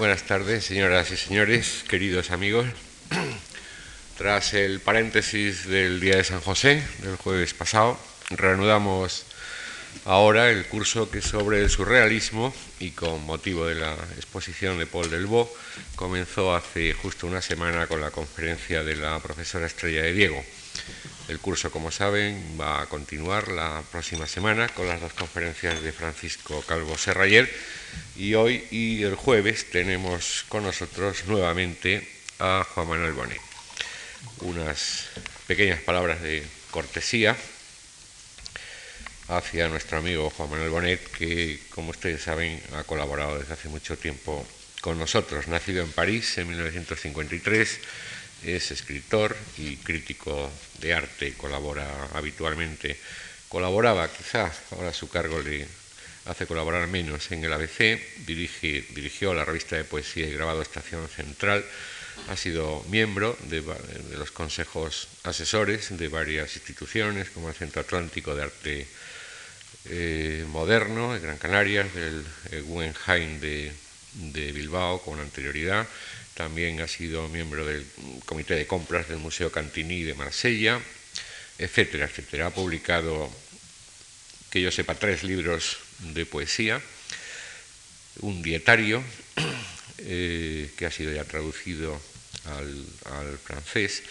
Buenas tardes, señoras y señores, queridos amigos. Tras el paréntesis del Día de San José, del jueves pasado, reanudamos ahora el curso que sobre el surrealismo y con motivo de la exposición de Paul Delvaux comenzó hace justo una semana con la conferencia de la profesora Estrella de Diego. El curso, como saben, va a continuar la próxima semana con las dos conferencias de Francisco Calvo Serrayer y hoy y el jueves tenemos con nosotros nuevamente a Juan Manuel Bonet. Unas pequeñas palabras de cortesía hacia nuestro amigo Juan Manuel Bonet, que, como ustedes saben, ha colaborado desde hace mucho tiempo con nosotros. Nacido en París en 1953, es escritor y crítico de arte, colabora habitualmente. Colaboraba, quizás, ahora su cargo le hace colaborar menos en el ABC, dirige, dirigió la revista de poesía y grabado Estación Central, ha sido miembro de, los consejos asesores de varias instituciones, como el Centro Atlántico de Arte eh, Moderno de Gran Canaria, del Guggenheim de Bilbao con anterioridad, también ha sido miembro del Comité de Compras del Museo Cantini de Marsella, etcétera, etcétera. Ha publicado, que yo sepa, tres libros de poesía, un dietario eh, que ha sido ya traducido al, francés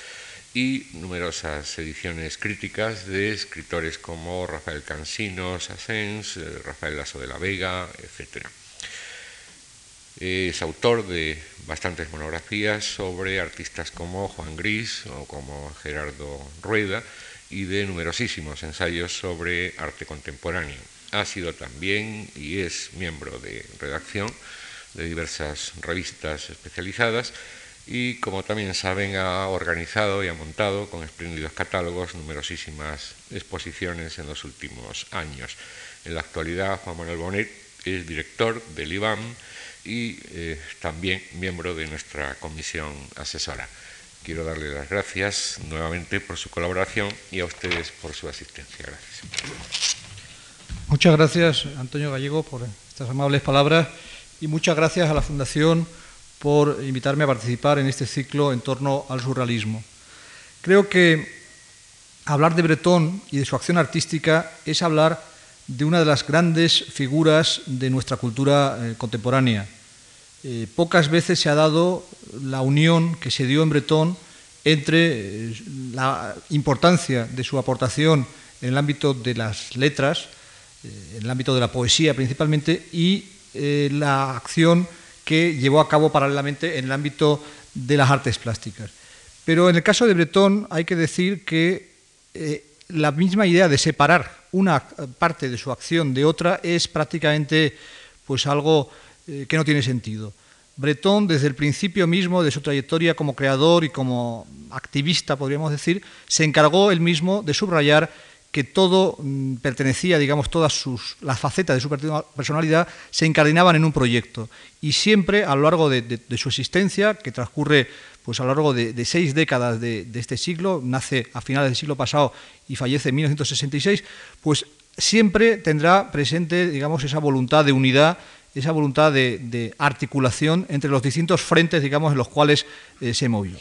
y numerosas ediciones críticas de escritores como Rafael Cansino, Sassens, eh, Rafael Lasso de la Vega, etc. Es autor de bastantes monografías sobre artistas como Juan Gris o como Gerardo Rueda y de numerosísimos ensayos sobre arte contemporáneo. Ha sido también y es miembro de redacción de diversas revistas especializadas y, como también saben, ha organizado y ha montado con espléndidos catálogos numerosísimas exposiciones en los últimos años. En la actualidad, Juan Manuel Bonet es director del IBAM y eh, también miembro de nuestra comisión asesora. Quiero darle las gracias nuevamente por su colaboración y a ustedes por su asistencia. Gracias. Muchas gracias, Antonio Gallego, por estas amables palabras y muchas gracias a la Fundación por invitarme a participar en este ciclo en torno al surrealismo. Creo que hablar de Breton y de su acción artística es hablar de una de las grandes figuras de nuestra cultura eh, contemporánea. Eh, pocas veces se ha dado la unión que se dio en Breton entre eh, la importancia de su aportación en el ámbito de las letras, en el ámbito de la poesía principalmente, y la acción que llevó a cabo paralelamente en el ámbito de las artes plásticas. Pero en el caso de Breton hay que decir que la misma idea de separar una parte de su acción de otra es prácticamente pues algo que no tiene sentido. Breton, desde el principio mismo de su trayectoria como creador y como activista, podríamos decir, se encargó él mismo de subrayar que todo mm, pertenecía, digamos, todas las facetas de su personalidad se incardinaban en un proyecto. Y siempre, a lo largo de, su existencia, que transcurre pues, a lo largo de, seis décadas de, este siglo, nace a finales del siglo pasado y fallece en 1966, pues siempre tendrá presente, digamos, esa voluntad de unidad, esa voluntad de, articulación entre los distintos frentes, digamos, en los cuales eh, se movió.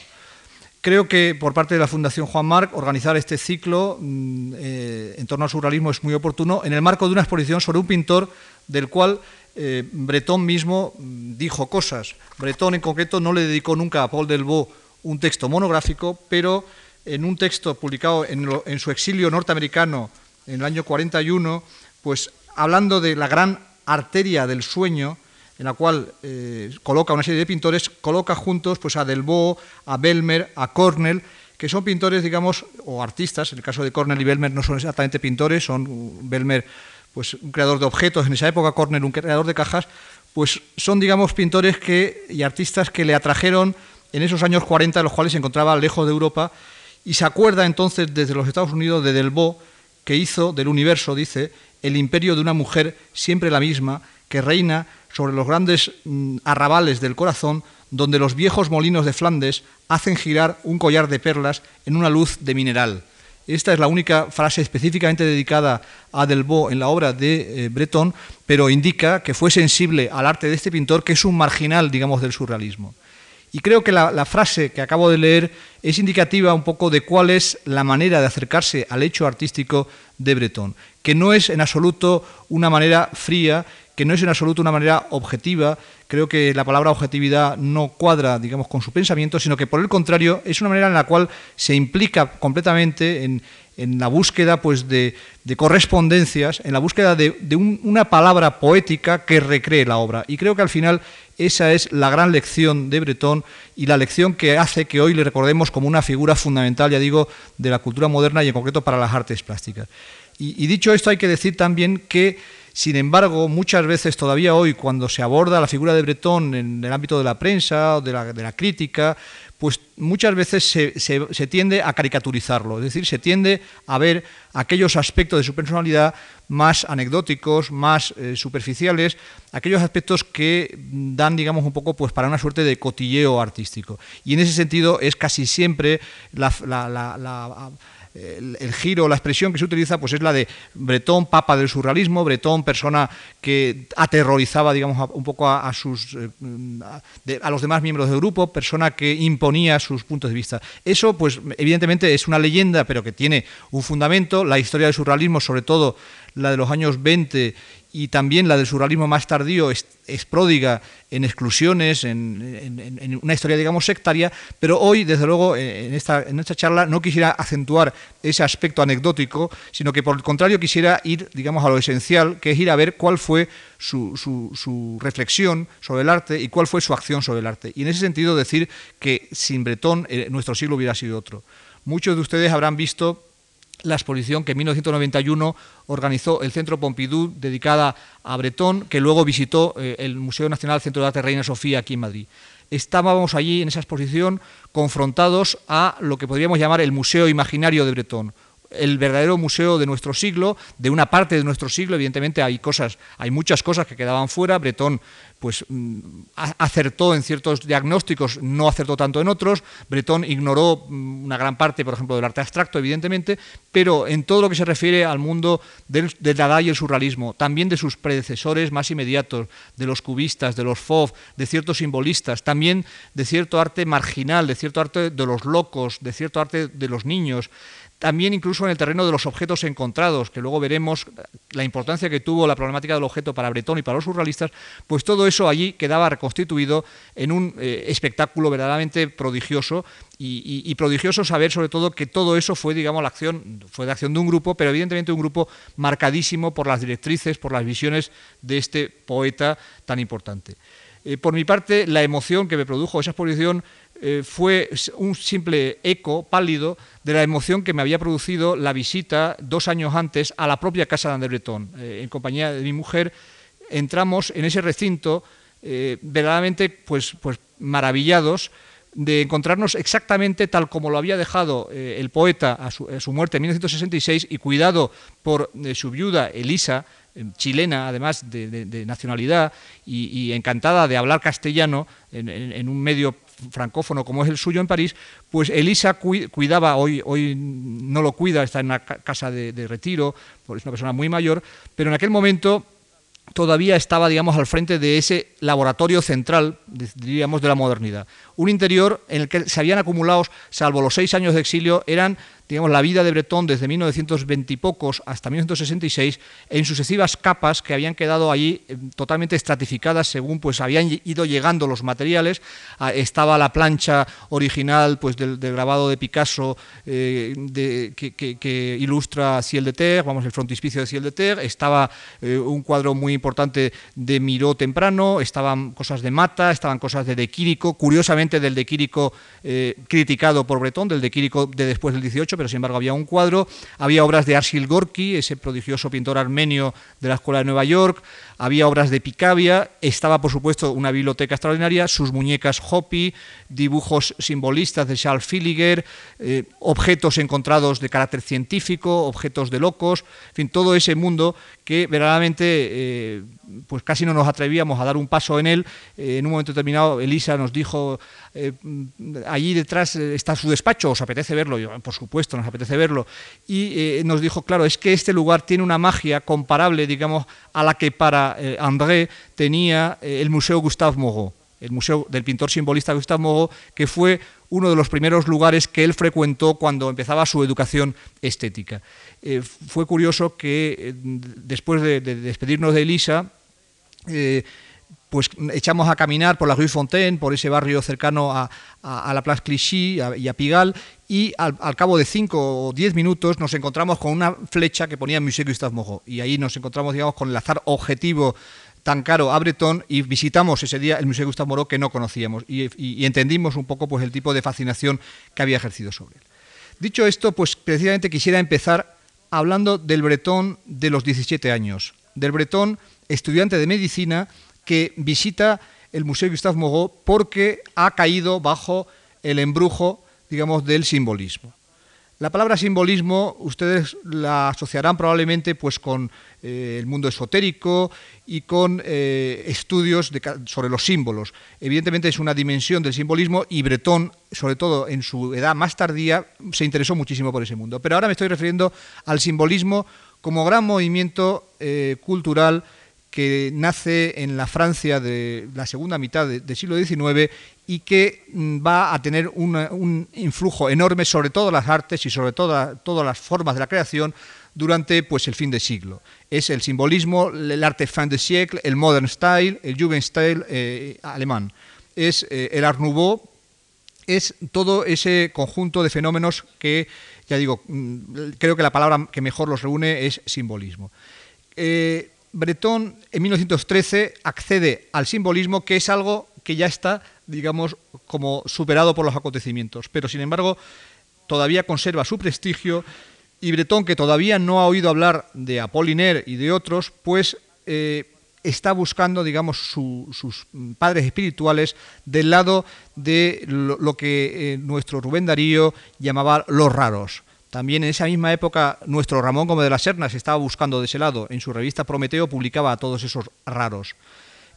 Creo que por parte de la Fundación Juan Marc organizar este ciclo mm, eh, en torno al surrealismo es muy oportuno en el marco de una exposición sobre un pintor del cual eh, Breton mismo mm, dijo cosas. Breton en concreto no le dedicó nunca a Paul Delvaux un texto monográfico, pero en un texto publicado en, su exilio norteamericano en el año 41, pues hablando de la gran arteria del sueño, en la cual eh, coloca una serie de pintores, coloca juntos pues, a Delvaux, a Belmer, a Cornell, que son pintores, digamos, o artistas, en el caso de Cornell y Belmer no son exactamente pintores, son Belmer pues, un creador de objetos, en esa época Cornell un creador de cajas, pues son, digamos, pintores que, y artistas que le atrajeron en esos años 40, en los cuales se encontraba lejos de Europa, y se acuerda entonces desde los Estados Unidos de Delvaux, que hizo del universo, dice, el imperio de una mujer siempre la misma, que reina sobre los grandes mm, arrabales del corazón, donde los viejos molinos de Flandes hacen girar un collar de perlas en una luz de mineral. Esta es la única frase específicamente dedicada a Delvaux en la obra de eh, Breton, pero indica que fue sensible al arte de este pintor, que es un marginal, digamos, del surrealismo. Y creo que la, frase que acabo de leer es indicativa un poco de cuál es la manera de acercarse al hecho artístico de Breton, que no es en absoluto una manera fría, que no es en absoluto una manera objetiva. Creo que la palabra objetividad no cuadra, digamos, con su pensamiento, sino que por el contrario es una manera en la cual se implica completamente en, la búsqueda pues, de, correspondencias, en la búsqueda de, una palabra poética que recree la obra. Y creo que al final esa es la gran lección de Breton y la lección que hace que hoy le recordemos como una figura fundamental, ya digo, de la cultura moderna y en concreto para las artes plásticas. Y, dicho esto, hay que decir también que, sin embargo, muchas veces todavía hoy, cuando se aborda la figura de Breton en el ámbito de la prensa o de la crítica, pues muchas veces se, tiende a caricaturizarlo, es decir, se tiende a ver aquellos aspectos de su personalidad más anecdóticos, más eh, superficiales, aquellos aspectos que dan, digamos, un poco pues, para una suerte de cotilleo artístico. Y en ese sentido es casi siempre la el, giro, la expresión que se utiliza, pues es la de Bretón, papa del surrealismo, Bretón, persona que aterrorizaba, digamos, un poco a, sus, eh, a, los demás miembros del grupo, persona que imponía sus puntos de vista. Eso, pues, evidentemente es una leyenda, pero que tiene un fundamento. La historia del surrealismo, sobre todo la de los años 20 y también la del surrealismo más tardío es, pródiga en exclusiones, en, una historia, digamos, sectaria, pero hoy, desde luego, eh, en esta, en esta charla no quisiera acentuar ese aspecto anecdótico, sino que por el contrario quisiera ir, digamos, a lo esencial, que es ir a ver cuál fue su, su reflexión sobre el arte y cuál fue su acción sobre el arte. Y en ese sentido decir que sin Bretón eh, nuestro siglo hubiera sido otro. Muchos de ustedes habrán visto la exposición que en 1991 organizó el Centro Pompidou dedicada a Bretón, que luego visitó eh, el Museo Nacional Centro de Arte Reina Sofía aquí en Madrid. Estábamos allí en esa exposición confrontados a lo que podríamos llamar el Museo Imaginario de Bretón, el verdadero museo de nuestro siglo, de una parte de nuestro siglo, evidentemente hay cosas, hay muchas cosas que quedaban fuera, Bretón pues mm, acertó en ciertos diagnósticos, no acertó tanto en otros, Bretón ignoró mm, una gran parte, por ejemplo, del arte abstracto, evidentemente, pero en todo lo que se refiere al mundo del, Dada y el surrealismo, también de sus predecesores más inmediatos, de los cubistas, de los Fauve, de ciertos simbolistas, también de cierto arte marginal, de cierto arte de los locos, de cierto arte de los niños, también incluso en el terreno de los objetos encontrados, que luego veremos la importancia que tuvo la problemática del objeto para Bretón y para los surrealistas, pues todo eso allí quedaba reconstituido en un eh, espectáculo verdaderamente prodigioso y, prodigioso saber sobre todo que todo eso fue, digamos, la acción, fue de acción de un grupo, pero evidentemente un grupo marcadísimo por las directrices, por las visiones de este poeta tan importante. Eh, por mi parte, la emoción que me produjo esa exposición eh, fue un simple eco pálido de la emoción que me había producido la visita dos años antes a la propia casa de André Breton. Eh, en compañía de mi mujer entramos en ese recinto verdaderamente pues, pues maravillados de encontrarnos exactamente tal como lo había dejado el poeta a su, muerte en 1966 y cuidado por su viuda Elisa, chilena, además de, nacionalidad, y, encantada de hablar castellano en, un medio francófono como es el suyo en París, pues Elisa cuidaba, hoy, hoy no lo cuida, está en una casa de, de retiro, es una persona muy mayor, pero en aquel momento todavía estaba, digamos, al frente de ese laboratorio central, diríamos, de la modernidad. Un interior en el que se habían acumulado, salvo los seis años de exilio, eran digamos, la vida de Breton desde 1920 y pocos hasta 1966 en sucesivas capas que habían quedado allí eh, totalmente estratificadas según pues habían ido llegando los materiales. Ah, estaba la plancha original pues del, grabado de Picasso eh, que, ilustra Ciel de Terre, vamos, el frontispicio de Ciel de Terre, estaba eh, un cuadro muy importante de Miró temprano, estaban cosas de Mata, estaban cosas de De Quirico, curiosamente del De Quirico criticado por Breton, del De Quirico de después del 18, pero sin embargo había un cuadro, había obras de Arsil Gorky, ese prodigioso pintor armenio de la Escuela de Nueva York, había obras de Picabia, estaba por supuesto una biblioteca extraordinaria, sus muñecas Hopi, dibujos simbolistas de Charles Filiger, eh, objetos encontrados de carácter científico, objetos de locos, en fin, todo ese mundo que verdaderamente eh, pues casi no nos atrevíamos a dar un paso en él. Eh, en un momento determinado, Elisa nos dijo, allí detrás está su despacho, ¿os apetece verlo? Por supuesto, nos apetece verlo. Y nos dijo, claro, es que este lugar tiene una magia comparable, digamos, a la que para André tenía el Museo Gustave Moreau el Museo del pintor simbolista Gustave Moreau, que fue uno de los primeros lugares que él frecuentó cuando empezaba su educación estética. Eh, fue curioso que eh, después de, despedirnos de Elisa, eh, pues echamos a caminar por la Rue Fontaine, por ese barrio cercano a, la Place Clichy y a Pigalle, y al, cabo de cinco o diez minutos nos encontramos con una flecha que ponía Musée Gustave Moreau, y ahí nos encontramos, digamos, con el azar objetivo tan caro a Breton y visitamos ese día el Museo Gustave Moreau que no conocíamos y, entendimos un poco pues, el tipo de fascinación que había ejercido sobre él. Dicho esto, pues precisamente quisiera empezar hablando del Bretón de los 17 años, del Bretón estudiante de medicina que visita el Museo Gustave Moreau porque ha caído bajo el embrujo, digamos, del simbolismo. La palabra simbolismo ustedes la asociarán probablemente pues, con eh, el mundo esotérico y con eh, estudios sobre los símbolos. Evidentemente es una dimensión del simbolismo y Bretón, sobre todo en su edad más tardía, se interesó muchísimo por ese mundo. Pero ahora me estoy refiriendo al simbolismo como gran movimiento eh, cultural que nace en la Francia de la segunda mitad del siglo XIX y que mm, va a tener un influjo enorme sobre todas las artes y sobre todas las formas de la creación durante pues, el fin de siglo. Es el simbolismo, el arte fin de siècle, el modern style, el Jugendstil eh, alemán. Es eh, el Art Nouveau, es todo ese conjunto de fenómenos que, ya digo, mm, creo que la palabra que mejor los reúne es simbolismo. Eh, Breton en 1913 accede al simbolismo, que es algo que ya está, digamos, como superado por los acontecimientos, pero sin embargo todavía conserva su prestigio y Breton, que todavía no ha oído hablar de Apollinaire y de otros, pues eh, está buscando, digamos, sus padres espirituales del lado de lo, que eh, nuestro Rubén Darío llamaba los raros. También en esa misma época nuestro Ramón Gómez de las Sernas estaba buscando de ese lado. En su revista Prometeo publicaba a todos esos raros.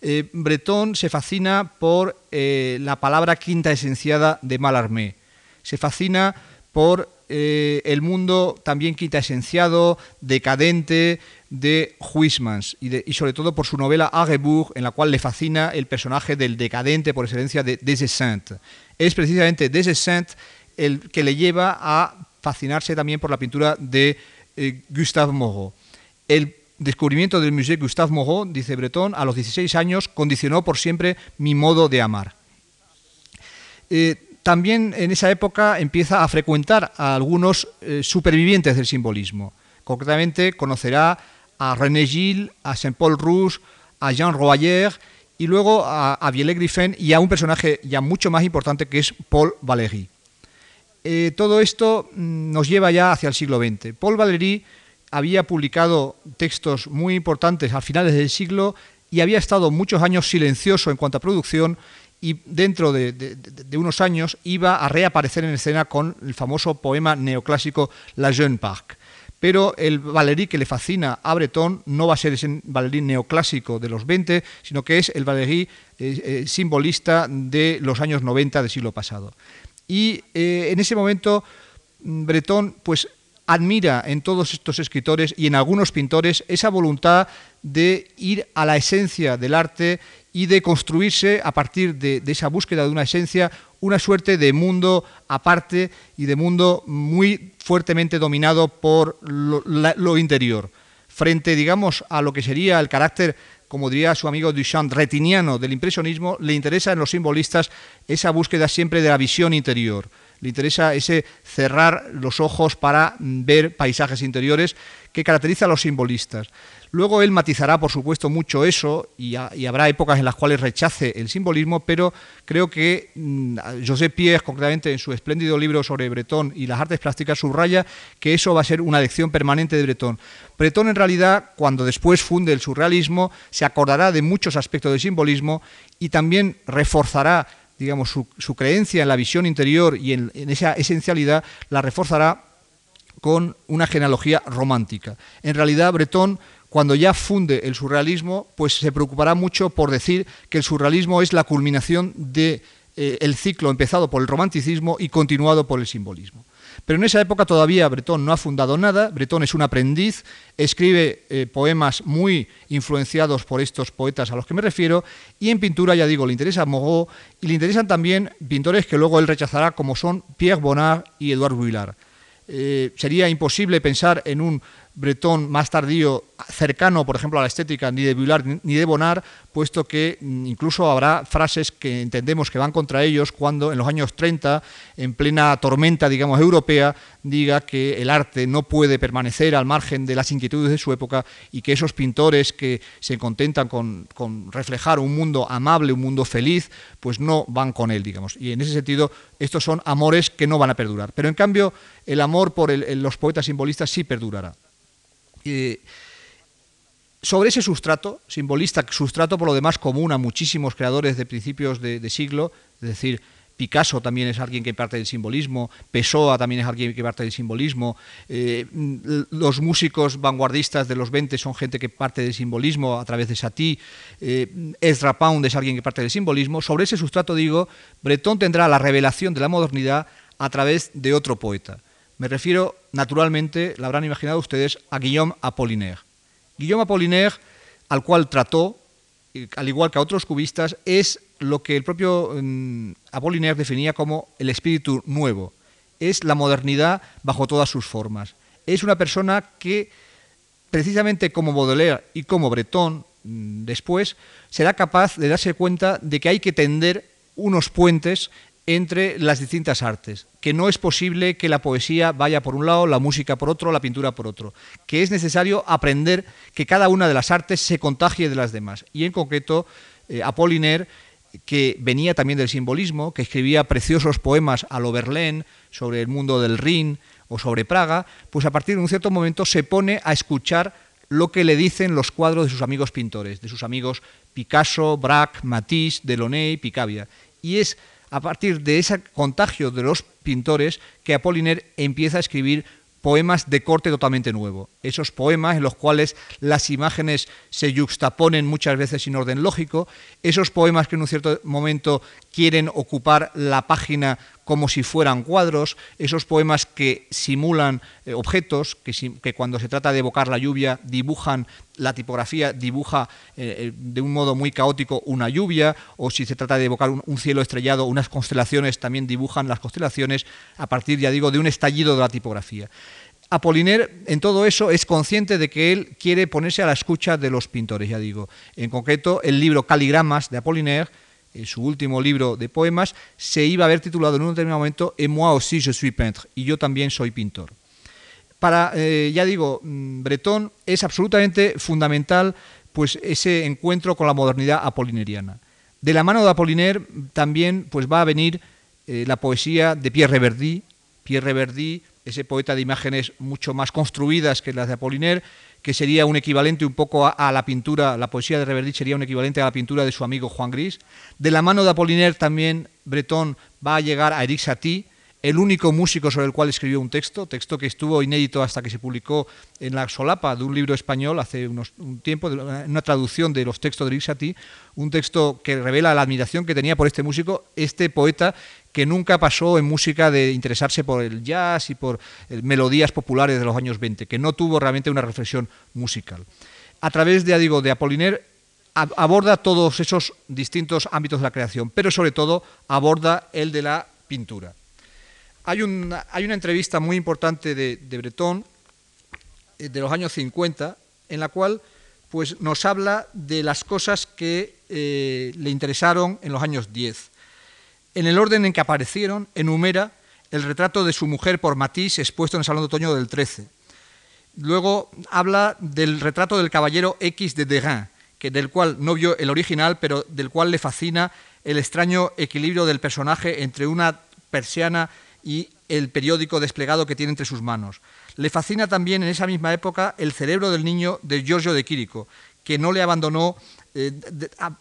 Eh, Bretón se fascina por eh, la palabra quinta esenciada de Malarmé. Se fascina por eh, el mundo también quinta esenciado, decadente de Huysmans y, sobre todo por su novela Aguebourg, en la cual le fascina el personaje del decadente por excelencia de Desessint. Es precisamente Desessint el que le lleva a fascinarse también por la pintura de eh, Gustave Moreau. Descubrimiento del Musée Gustave Moreau, dice Breton, a los 16 años condicionó por siempre mi modo de amar. Eh, también en esa época empieza a frecuentar a algunos eh, supervivientes del simbolismo. Concretamente conocerá a René Gilles, a Saint-Paul Rouge, a Jean Royer y luego a, a Griffin y a un personaje ya mucho más importante que es Paul Valéry. Eh, todo esto mm, nos lleva ya hacia el siglo XX. Paul Valéry había publicado textos muy importantes a finales del siglo y había estado muchos años silencioso en cuanto a producción y dentro de, unos años iba a reaparecer en escena con el famoso poema neoclásico La Jeune Parc. Pero el Valéry que le fascina a Breton no va a ser ese Valéry neoclásico de los 20, sino que es el Valéry eh, eh, simbolista de los años 90 del siglo pasado. Y eh, en ese momento mm, Bretón pues admira en todos estos escritores y en algunos pintores esa voluntad de ir a la esencia del arte y de construirse a partir de, esa búsqueda de una esencia una suerte de mundo aparte y de mundo muy fuertemente dominado por lo, interior, frente, digamos, a lo que sería el carácter como diría su amigo Duchamp, retiniano del impresionismo, le interesa en los simbolistas esa búsqueda siempre de la visión interior. Le interesa ese cerrar los ojos para ver paisajes interiores que caracteriza a los simbolistas. Luego él matizará, por supuesto, mucho eso y, habrá épocas en las cuales rechace el simbolismo, pero creo que mm, José Pierre, concretamente en su espléndido libro sobre Breton y las artes plásticas, subraya que eso va a ser una lección permanente de Breton. Breton, en realidad, cuando después funde el surrealismo, se acordará de muchos aspectos del simbolismo y también reforzará digamos, su, creencia en la visión interior y en esa esencialidad, la reforzará con una genealogía romántica. En realidad, Breton cuando ya funde el surrealismo, pues se preocupará mucho por decir que el surrealismo es la culminación del de, ciclo empezado por el romanticismo y continuado por el simbolismo. Pero en esa época todavía Bretón no ha fundado nada, Bretón es un aprendiz, escribe eh, poemas muy influenciados por estos poetas a los que me refiero, y en pintura, ya digo, le interesa Moreau y le interesan también pintores que luego él rechazará como son Pierre Bonnard y Edouard Vuillard. Eh, sería imposible pensar en un bretón más tardío, cercano, por ejemplo, a la estética ni de Vuillard ni de Bonnard, puesto que mm, incluso habrá frases que entendemos que van contra ellos cuando en los años 30, en plena tormenta, digamos, europea, diga que el arte no puede permanecer al margen de las inquietudes de su época y que esos pintores que se contentan con, reflejar un mundo amable, un mundo feliz, pues no van con él, digamos. Y en ese sentido, estos son amores que no van a perdurar. Pero en cambio, el amor por los poetas simbolistas sí perdurará. Sobre ese sustrato, simbolista, sustrato por lo demás común a muchísimos creadores de principios de, siglo, es decir, Picasso también es alguien que parte del simbolismo, Pessoa también es alguien que parte del simbolismo, eh, los músicos vanguardistas de los 20 son gente que parte del simbolismo a través de Satie, eh, Ezra Pound es alguien que parte del simbolismo. Sobre ese sustrato, digo, Breton tendrá la revelación de la modernidad a través de otro poeta. Me refiero, naturalmente, lo habrán imaginado ustedes, a Guillaume Apollinaire. Guillaume Apollinaire, al cual trató, al igual que a otros cubistas, es lo que el propio mm, Apollinaire definía como el espíritu nuevo. Es la modernidad bajo todas sus formas. Es una persona que, precisamente como Baudelaire y como Breton, mm, después, será capaz de darse cuenta de que hay que tender unos puentes entre las distintas artes, que no es posible que la poesía vaya por un lado, la música por otro, la pintura por otro, que es necesario aprender que cada una de las artes se contagie de las demás. Y en concreto, eh, Apollinaire, que venía también del simbolismo, que escribía preciosos poemas a lo sobre el mundo del Rin o sobre Praga, pues a partir de un cierto momento se pone a escuchar lo que le dicen los cuadros de sus amigos pintores, de sus amigos Picasso, Braque, Matisse, Delaunay, Picabia. Y es a partir de ese contagio de los pintores que Apollinaire empieza a escribir poemas de corte totalmente nuevo. Esos poemas en los cuales las imágenes se yuxtaponen muchas veces sin orden lógico, esos poemas que en un cierto momento quieren ocupar la página como si fueran cuadros, esos poemas que simulan eh, objetos, que, cuando se trata de evocar la lluvia dibujan, la tipografía dibuja eh, eh, de un modo muy caótico una lluvia, o si se trata de evocar un, cielo estrellado, unas constelaciones también dibujan las constelaciones a partir, ya digo, de un estallido de la tipografía. Apollinaire en todo eso es consciente de que él quiere ponerse a la escucha de los pintores, ya digo. En concreto, el libro Caligramas de Apollinaire en su último libro de poemas, se iba a haber titulado en un determinado momento Et moi aussi je suis peintre, y yo también soy pintor. Para, eh, ya digo, mm, Breton es absolutamente fundamental pues, ese encuentro con la modernidad apollineriana. De la mano de Apollinaire también pues, va a venir eh, la poesía de Pierre Reverdy, Pierre Reverdy, ese poeta de imágenes mucho más construidas que las de Apollinaire, que sería un equivalente un poco a, la pintura, la poesía de Reverdit sería un equivalente a la pintura de su amigo Juan Gris. De la mano de Apollinaire también Breton va a llegar a Eric Satie, el único músico sobre el cual escribió un texto, texto que estuvo inédito hasta que se publicó en la solapa de un libro español hace unos, un tiempo, una traducción de los textos de Satie, un texto que revela la admiración que tenía por este músico, este poeta que nunca pasó en música de interesarse por el jazz y por eh, melodías populares de los años 20, que no tuvo realmente una reflexión musical. A través de, digo, de Apollinaire aborda todos esos distintos ámbitos de la creación, pero sobre todo aborda el de la pintura. Hay una, entrevista muy importante de, de, Breton eh, de los años 50, en la cual pues, nos habla de las cosas que eh, le interesaron en los años 10 en el orden en que aparecieron, enumera el retrato de su mujer por Matisse expuesto en el Salón de Otoño del 13. Luego habla del retrato del caballero X de Derain, que, del cual no vio el original, pero del cual le fascina el extraño equilibrio del personaje entre una persiana y el periódico desplegado que tiene entre sus manos. Le fascina también en esa misma época el cerebro del niño de Giorgio de Quirico, que no le abandonó eh,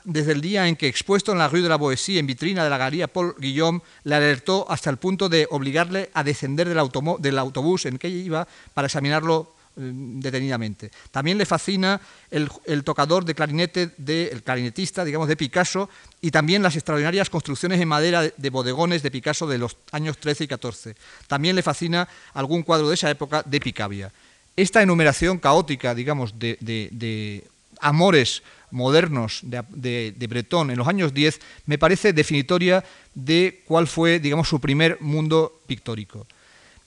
desde el día en que, expuesto en la Rue de la Boétie, en vitrina de la galería Paul Guillaume, le alertó hasta el punto de obligarle a descender del, autobús en que iba para examinarlo detenidamente. También le fascina el, tocador de clarinete, el clarinetista, digamos, de Picasso, y también las extraordinarias construcciones en madera de, bodegones de Picasso de los años 13 y 14. También le fascina algún cuadro de esa época de Picabia. Esta enumeración caótica, digamos, de, amores modernos de, de, Breton en los años 10 me parece definitoria de cuál fue, digamos, su primer mundo pictórico.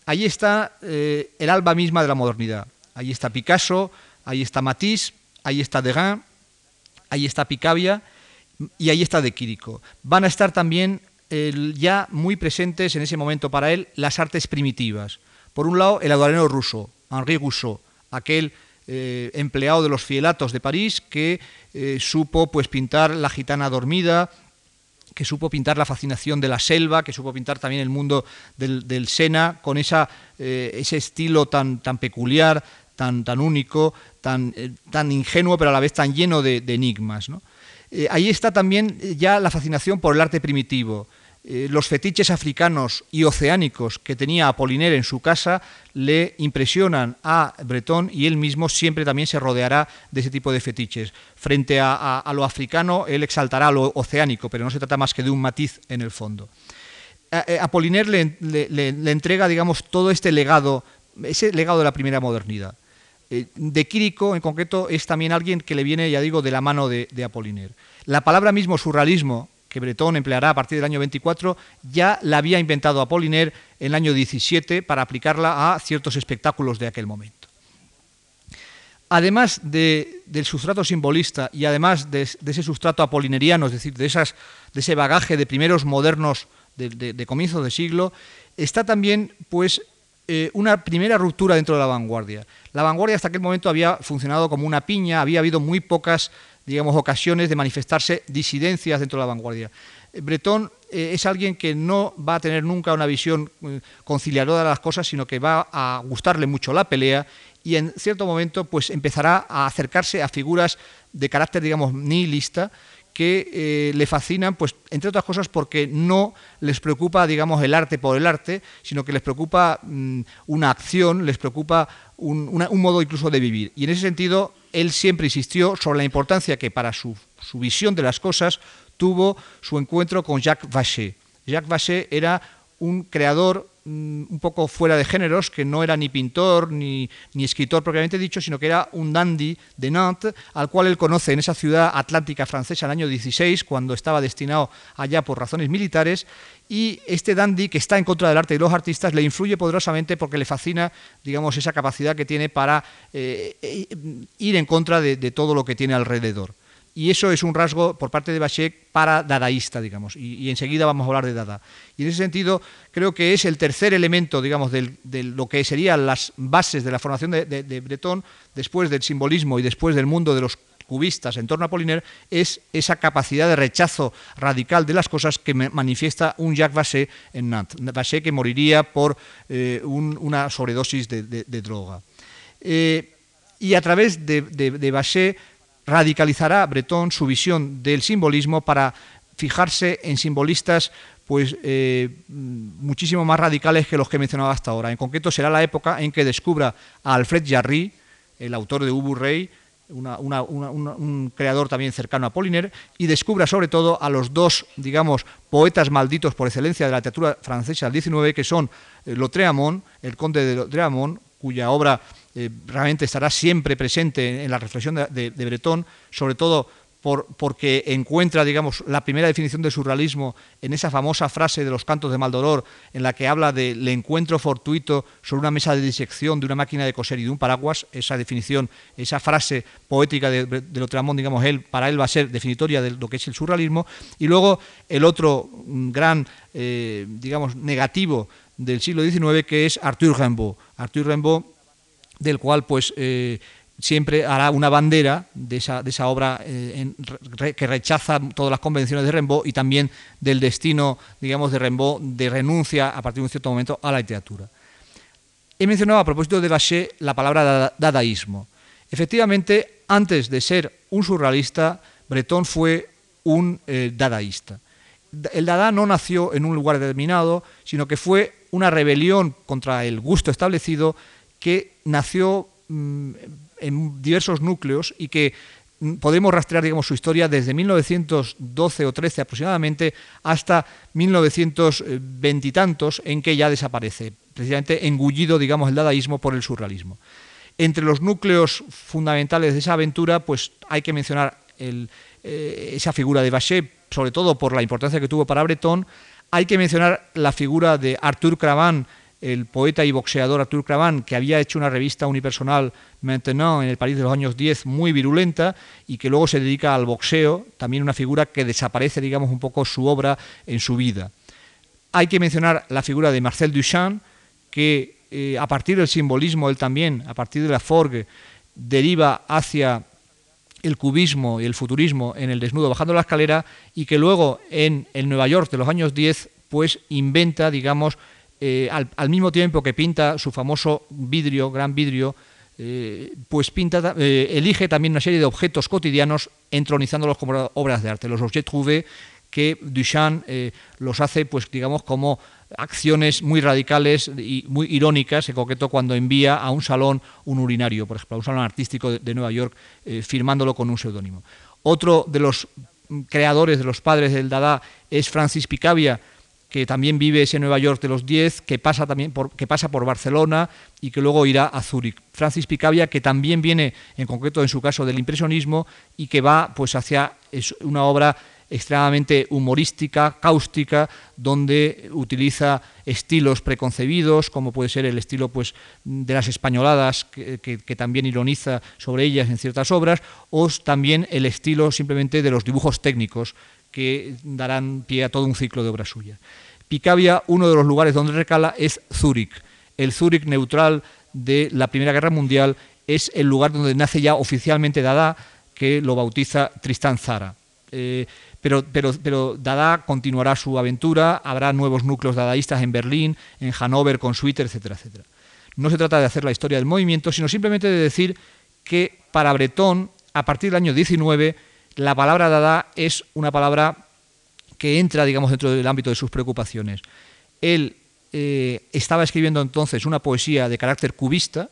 Ahí está eh, el alba misma de la modernidad. Ahí está Picasso, ahí está Matisse, ahí está Degas, ahí está Picabia y ahí está De Quirico. Van a estar también ya muy presentes en ese momento para él las artes primitivas. Por un lado, el aduanero ruso, Henri Rousseau, aquel eh, empleado de los fielatos de París que eh, supo pues, pintar la gitana dormida, que supo pintar la fascinación de la selva, que supo pintar también el mundo del, Sena, con eh, ese estilo tan, peculiar, tan, tan único, tan, eh, tan ingenuo, pero a la vez tan lleno de, enigmas. Eh, ahí está también ya la fascinación por el arte primitivo. Eh, los fetiches africanos y oceánicos que tenía Apollinaire en su casa le impresionan a Breton y él mismo siempre también se rodeará de ese tipo de fetiches. Frente a, lo africano, él exaltará lo oceánico, pero no se trata más que de un matiz en el fondo. Apollinaire le, entrega, digamos, todo este legado, ese legado de la primera modernidad. Eh, de Quirico, en concreto, es también alguien que le viene, ya digo, de la mano de, de Apollinaire. La palabra mismo surrealismo que Breton empleará a partir del año 24, ya la había inventado Apollinaire en el año 17 para aplicarla a ciertos espectáculos de aquel momento. Además del sustrato simbolista y además de, ese sustrato apollineriano, es decir, de, esas, de ese bagaje de primeros modernos de, comienzo de siglo, está también pues, eh, una primera ruptura dentro de la vanguardia. La vanguardia hasta aquel momento había funcionado como una piña, había habido muy pocas digamos, ocasiones de manifestarse disidencias dentro de la vanguardia. Breton eh, es alguien que no va a tener nunca una visión eh, conciliadora de las cosas, sino que va a gustarle mucho la pelea y en cierto momento pues empezará a acercarse a figuras de carácter, digamos, nihilista que eh, le fascinan, pues entre otras cosas porque no les preocupa, digamos, el arte por el arte, sino que les preocupa mm, una acción, les preocupa un, un, modo incluso de vivir. Y en ese sentido, él siempre insistió sobre la importancia que para su, su visión de las cosas tuvo su encuentro con Jacques Vacher. Jacques Vacher era un creador mm, un poco fuera de géneros, que no era ni pintor ni, ni, escritor propiamente dicho, sino que era un dandy de Nantes, al cual él conoce en esa ciudad atlántica francesa en el año 16, cuando estaba destinado allá por razones militares, y este dandy que está en contra del arte y los artistas le influye poderosamente porque le fascina, digamos, esa capacidad que tiene para eh, eh, ir en contra de, todo lo que tiene alrededor. Y eso es un rasgo por parte de Bachek para dadaísta, digamos, y, enseguida vamos a hablar de Dada. Y en ese sentido creo que es el tercer elemento, digamos, de lo que serían las bases de la formación de, Breton, después del simbolismo y después del mundo de los cubistas en torno a Apollinaire es esa capacidad de rechazo radical de las cosas que manifiesta un Jacques Vallée en Nantes. Vallée que moriría por eh, una sobredosis de, droga. Eh, y a través de, de, radicalizará Breton su visión del simbolismo para fijarse en simbolistas pues eh, muchísimo más radicales que los que he mencionado hasta ahora. En concreto será la época en que descubra a Alfred Jarry, el autor de Ubu Rey, un creador también cercano a Apollinaire, y descubra sobre todo a los dos, digamos, poetas malditos por excelencia de la literatura francesa del XIX, que son eh, Lautréamont, el conde de Lautréamont, cuya obra eh, realmente estará siempre presente en la reflexión de, de Breton, sobre todo porque encuentra, digamos, la primera definición de surrealismo en esa famosa frase de los cantos de Maldoror, en la que habla del encuentro fortuito sobre una mesa de disección de una máquina de coser y de un paraguas. Esa definición, esa frase poética de, de digamos, él, para él va a ser definitoria de lo que es el surrealismo. Y luego el otro mm, gran, eh, digamos, negativo del siglo XIX, que es Arthur Rimbaud. Arthur Rimbaud, del cual, pues, eh, siempre hará una bandera de esa, de esa obra eh, que rechaza todas las convenciones de Rimbaud y también del destino, digamos, de Rimbaud de renuncia a partir de un cierto momento a la literatura. He mencionado a propósito de Vaché la palabra dadaísmo. Efectivamente, antes de ser un surrealista, Breton fue un eh, dadaísta. El dada no nació en un lugar determinado, sino que fue una rebelión contra el gusto establecido que nació mm, en diversos núcleos y que mm, podemos rastrear digamos, su historia desde 1912 o 13 aproximadamente hasta 1920 y tantos en que ya desaparece, precisamente engullido digamos, el dadaísmo por el surrealismo. Entre los núcleos fundamentales de esa aventura pues hay que mencionar eh, esa figura de Bachet, sobre todo por la importancia que tuvo para Breton, hay que mencionar la figura de Arthur Cravan, el poeta y boxeador Arthur Cravan, que había hecho una revista unipersonal Maintenant en el París de los años 10 muy virulenta y que luego se dedica al boxeo, también una figura que desaparece, digamos, un poco su obra en su vida. Hay que mencionar la figura de Marcel Duchamp, que eh, a partir del simbolismo, él también, a partir de la Forgue, deriva hacia el cubismo y el futurismo en el desnudo bajando la escalera y que luego en el Nueva York de los años 10 pues inventa, digamos, eh, al, mismo tiempo que pinta su famoso vidrio, gran vidrio, eh, pues pinta, eh, elige también una serie de objetos cotidianos entronizándolos como obras de arte, los objets trouvés que Duchamp los hace, pues digamos, como acciones muy radicales y muy irónicas, en concreto cuando envía a un salón un urinario, por ejemplo, a un salón artístico de, Nueva York, eh, firmándolo con un seudónimo. Otro de los creadores, de los padres del Dada, es Francis Picabia, que también vive ese Nueva York de los 10, que pasa, también por, que pasa por Barcelona y que luego irá a Zúrich. Francis Picabia, que también viene, en concreto en su caso, del impresionismo y que va pues, hacia una obra extremadamente humorística, cáustica, donde utiliza estilos preconcebidos, como puede ser el estilo pues, de las españoladas, que, también ironiza sobre ellas en ciertas obras, o también el estilo simplemente de los dibujos técnicos, que darán pie a todo un ciclo de obras suyas. Picabia, uno de los lugares donde recala es Zúrich. El Zúrich neutral de la Primera Guerra Mundial es el lugar donde nace ya oficialmente Dada, que lo bautiza Tristán Zara. Eh, pero, Dada continuará su aventura, habrá nuevos núcleos dadaístas en Berlín, en Hannover, con Switter, etcétera, etcétera. No se trata de hacer la historia del movimiento, sino simplemente de decir que para Bretón, a partir del año 19, la palabra Dada es una palabra que entra, digamos, dentro del ámbito de sus preocupaciones. Él eh, estaba escribiendo entonces una poesía de carácter cubista,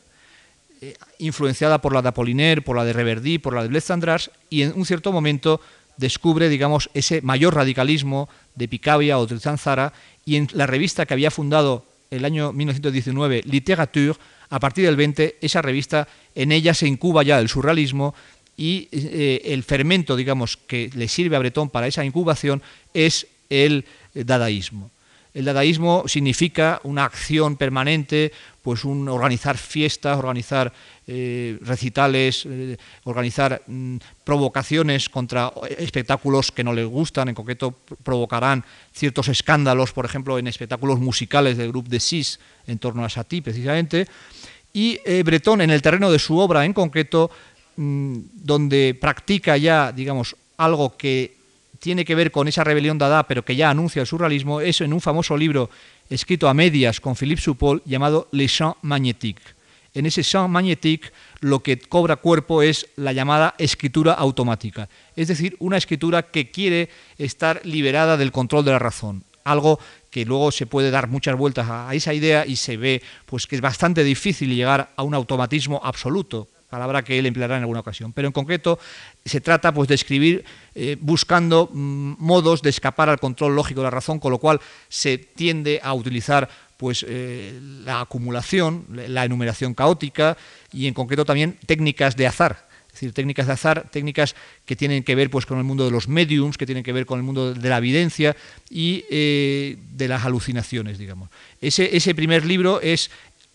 eh, influenciada por la de Apollinaire, por la de Reverdy, por la de Blaise y en un cierto momento descubre, digamos, ese mayor radicalismo de Picabia o de Zanzara y en la revista que había fundado el año 1919, Literature, a partir del 20, esa revista, en ella se incuba ya el surrealismo y eh, el fermento, digamos, que le sirve a Breton para esa incubación es el dadaísmo. El dadaísmo significa una acción permanente, pues un organizar fiestas, organizar eh, recitales, eh, organizar mm, provocaciones contra espectáculos que no les gustan, en concreto provocarán ciertos escándalos, por ejemplo, en espectáculos musicales del grupo de SIS en torno a Satie, precisamente. Y eh, Breton, en el terreno de su obra en concreto, mm, donde practica ya, digamos, algo que tiene que ver con esa rebelión dada, pero que ya anuncia el surrealismo, es en un famoso libro escrito a medias con Philippe Soupol llamado Les Champs Magnétiques. En ese champ magnétique lo que cobra cuerpo es la llamada escritura automática, es decir, una escritura que quiere estar liberada del control de la razón, algo que luego se puede dar muchas vueltas a esa idea y se ve pues que es bastante difícil llegar a un automatismo absoluto, palabra que él empleará en alguna ocasión. Pero en concreto se trata pues, de escribir eh, buscando mm, modos de escapar al control lógico de la razón, con lo cual se tiende a utilizar pues, eh, la acumulación, la enumeración caótica y en concreto también técnicas de azar. Es decir, técnicas de azar, técnicas que tienen que ver pues, con el mundo de los mediums, que tienen que ver con el mundo de la evidencia y eh, de las alucinaciones, digamos. Ese, ese primer libro es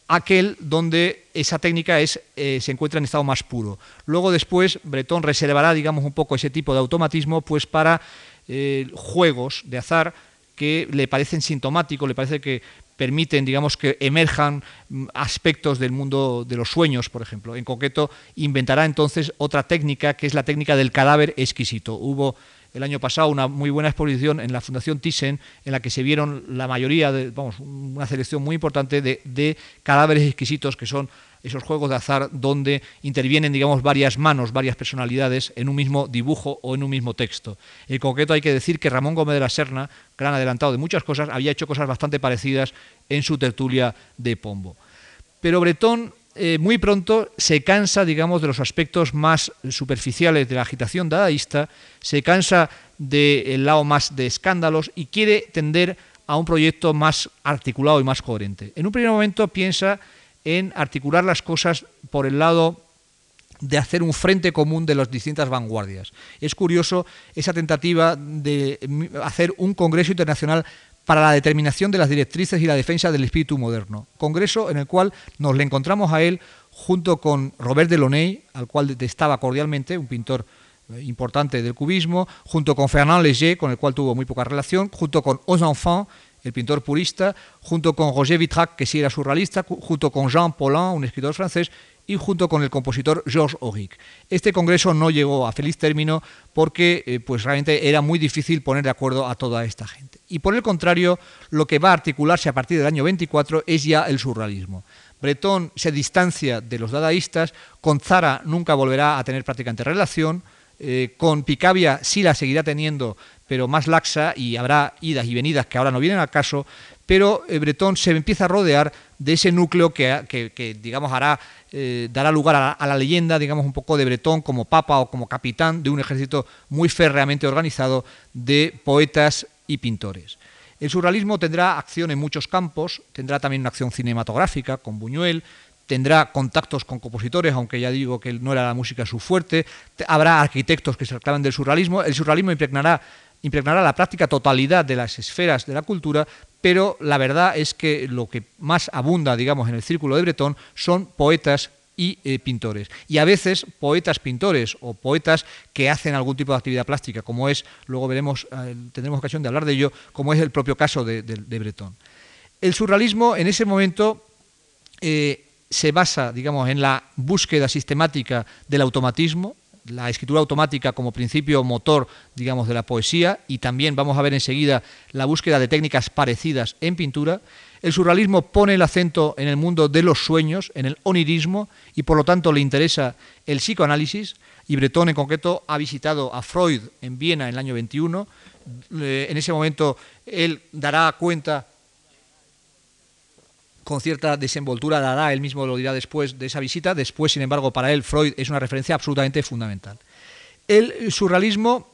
aquel donde esa técnica es, eh, se encuentra en estado más puro. Luego después Bretón reservará, digamos, un poco ese tipo de automatismo pues para juegos de azar que le parecen sintomáticos, le parece que permiten, digamos, que emerjan mm, aspectos del mundo de los sueños, por ejemplo. En concreto, inventará entonces otra técnica, que es la técnica del cadáver exquisito. Hubo el año pasado una muy buena exposición en la Fundación Thyssen, en la que se vieron la mayoría, de, vamos, una selección muy importante de, cadáveres exquisitos, que son esos juegos de azar donde intervienen, digamos, varias manos, varias personalidades en un mismo dibujo o en un mismo texto. En concreto hay que decir que Ramón Gómez de la Serna, gran adelantado de muchas cosas, había hecho cosas bastante parecidas en su tertulia de Pombo. Pero Bretón eh, muy pronto se cansa, digamos, de los aspectos más superficiales de la agitación dadaísta, se cansa del lado más de escándalos y quiere tender a un proyecto más articulado y más coherente. En un primer momento piensa en articular las cosas por el lado de hacer un frente común de las distintas vanguardias. Es curioso esa tentativa de hacer un Congreso Internacional para la determinación de las directrices y la defensa del espíritu moderno. Congreso en el cual nos le encontramos a él junto con Robert Delaunay, al cual detestaba cordialmente, un pintor eh, importante del cubismo, junto con Fernand Léger, con el cual tuvo muy poca relación, junto con Aux Enfants, el pintor purista, junto con Roger Vitrac, que sí era surrealista, junto con Jean Paulin, un escritor francés, y junto con el compositor Georges Auric. Este congreso no llegó a feliz término porque eh, pues realmente era muy difícil poner de acuerdo a toda esta gente. Y por el contrario, lo que va a articularse a partir del año 24 es ya el surrealismo. Breton se distancia de los dadaístas, con Zara nunca volverá a tener prácticamente relación, eh, con Picabia sí la seguirá teniendo, pero más laxa y habrá idas y venidas que ahora no vienen al caso, pero eh, Breton se empieza a rodear de ese núcleo que, digamos, hará, eh, dará lugar a la, leyenda, digamos, un poco de Breton como papa o como capitán de un ejército muy férreamente organizado de poetas y pintores. El surrealismo tendrá acción en muchos campos, tendrá también una acción cinematográfica con Buñuel, tendrá contactos con compositores, aunque ya digo que no era la música su fuerte, habrá arquitectos que se reclaman del surrealismo, el surrealismo impregnará, impregnará la práctica totalidad de las esferas de la cultura, pero la verdad es que lo que más abunda, digamos, en el círculo de Bretón son poetas y eh, pintores. Y a veces poetas pintores o poetas que hacen algún tipo de actividad plástica, como es, luego veremos, eh, tendremos ocasión de hablar de ello, como es el propio caso de, de Bretón. El surrealismo en ese momento eh, se basa, digamos, en la búsqueda sistemática del automatismo, la escritura automática como principio motor, digamos, de la poesía, y también vamos a ver enseguida la búsqueda de técnicas parecidas en pintura. El surrealismo pone el acento en el mundo de los sueños, en el onirismo, y por lo tanto le interesa el psicoanálisis, y Breton en concreto ha visitado a Freud en Viena en el año 21. Eh, en ese momento él dará cuenta con cierta desenvoltura dará, él mismo lo dirá después de esa visita, después, sin embargo, para él Freud es una referencia absolutamente fundamental. El surrealismo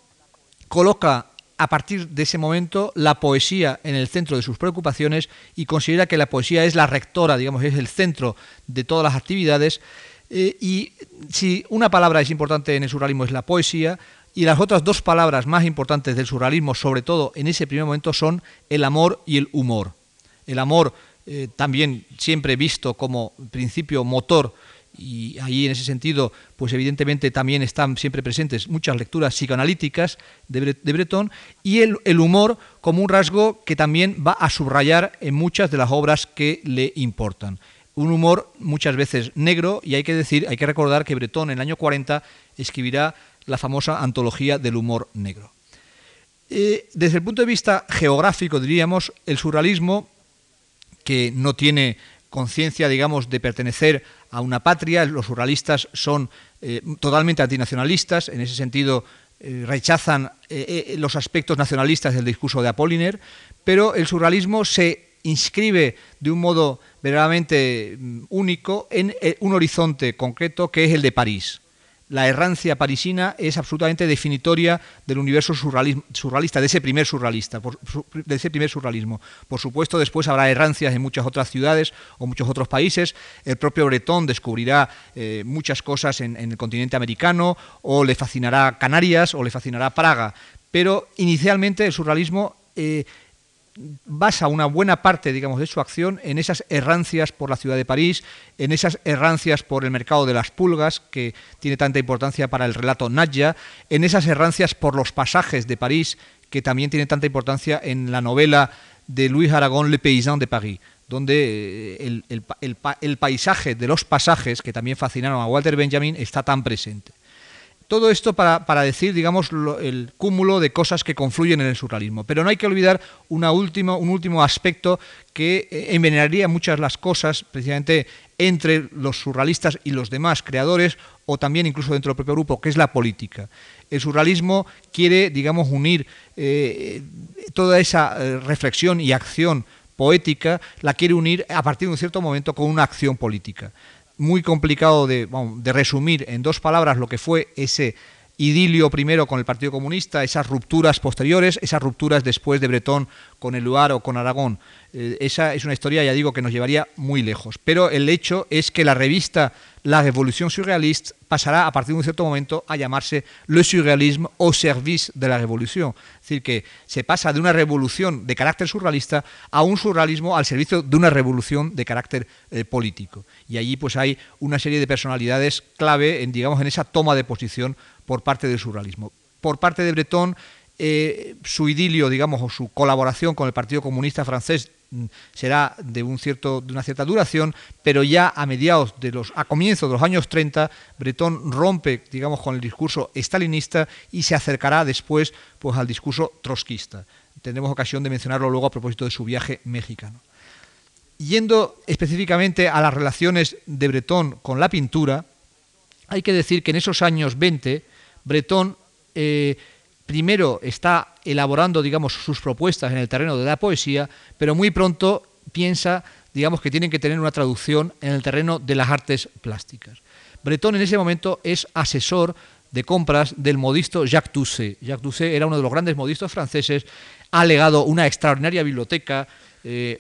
coloca a partir de ese momento la poesía en el centro de sus preocupaciones y considera que la poesía es la rectora, digamos, es el centro de todas las actividades. Eh, y si una palabra es importante en el surrealismo es la poesía, y las otras dos palabras más importantes del surrealismo, sobre todo en ese primer momento, son el amor y el humor. El amor eh, también siempre visto como principio motor y ahí en ese sentido, pues evidentemente también están siempre presentes muchas lecturas psicoanalíticas de, Breton y el, el, humor como un rasgo que también va a subrayar en muchas de las obras que le importan. Un humor muchas veces negro y hay que decir, hay que recordar que Breton en el año 40 escribirá la famosa antología del humor negro. Eh, desde el punto de vista geográfico, diríamos, el surrealismo que no tiene conciencia, digamos, de pertenecer a una patria. Los surrealistas son eh, totalmente antinacionalistas, en ese sentido eh, rechazan eh, los aspectos nacionalistas del discurso de Apollinaire, pero el surrealismo se inscribe de un modo verdaderamente mm, único en un horizonte concreto que es el de París la errancia parisina es absolutamente definitoria del universo surrealista, de ese primer surrealista, de ese primer surrealismo. Por supuesto, después habrá errancias en muchas otras ciudades o muchos otros países. El propio Breton descubrirá eh, muchas cosas en, el continente americano, o le fascinará Canarias, o le fascinará Praga. Pero inicialmente el surrealismo eh, basa una buena parte, digamos, de su acción en esas errancias por la ciudad de París, en esas errancias por el mercado de las pulgas, que tiene tanta importancia para el relato Nadja, en esas errancias por los pasajes de París, que también tiene tanta importancia en la novela de Louis Aragon, Le Paysan de París, donde eh, el paisaje de los pasajes, que también fascinaron a Walter Benjamin, está tan presente. Todo esto para, decir, digamos, el cúmulo de cosas que confluyen en el surrealismo. Pero no hay que olvidar un último aspecto que eh, envenenaría muchas las cosas, precisamente entre los surrealistas y los demás creadores, o también incluso dentro del propio grupo, que es la política. El surrealismo quiere, digamos, unir eh, toda esa eh, reflexión y acción poética, la quiere unir a partir de un cierto momento con una acción política muy complicado de, de resumir en dos palabras lo que fue ese idilio primero con el Partido Comunista, esas rupturas posteriores, esas rupturas después de Bretón con el Luar o con Aragón. Eh, esa es una historia, ya digo, que nos llevaría muy lejos. Pero el hecho es que la revista La Revolución Surrealiste pasará a partir de un cierto momento a llamarse Le Surrealisme au service de la Revolución. Es decir, que se pasa de una revolución de carácter surrealista a un surrealismo al servicio de una revolución de carácter eh, político. Y allí pues hay una serie de personalidades clave en, digamos, en esa toma de posición por parte del surrealismo. Por parte de Breton, eh, su idilio, digamos, o su colaboración con el Partido Comunista francés será de, un cierto, de una cierta duración, pero ya a mediados de los, a comienzos de los años 30, Breton rompe, digamos, con el discurso estalinista y se acercará después, pues, al discurso trotskista. Tendremos ocasión de mencionarlo luego a propósito de su viaje mexicano. Yendo específicamente a las relaciones de Breton con la pintura, hay que decir que en esos años 20 Breton eh, primero está elaborando, digamos, sus propuestas en el terreno de la poesía, pero muy pronto piensa, digamos, que tienen que tener una traducción en el terreno de las artes plásticas. Breton en ese momento es asesor de compras del modisto Jacques Doucet. Jacques Doucet era uno de los grandes modistos franceses, ha legado una extraordinaria biblioteca eh,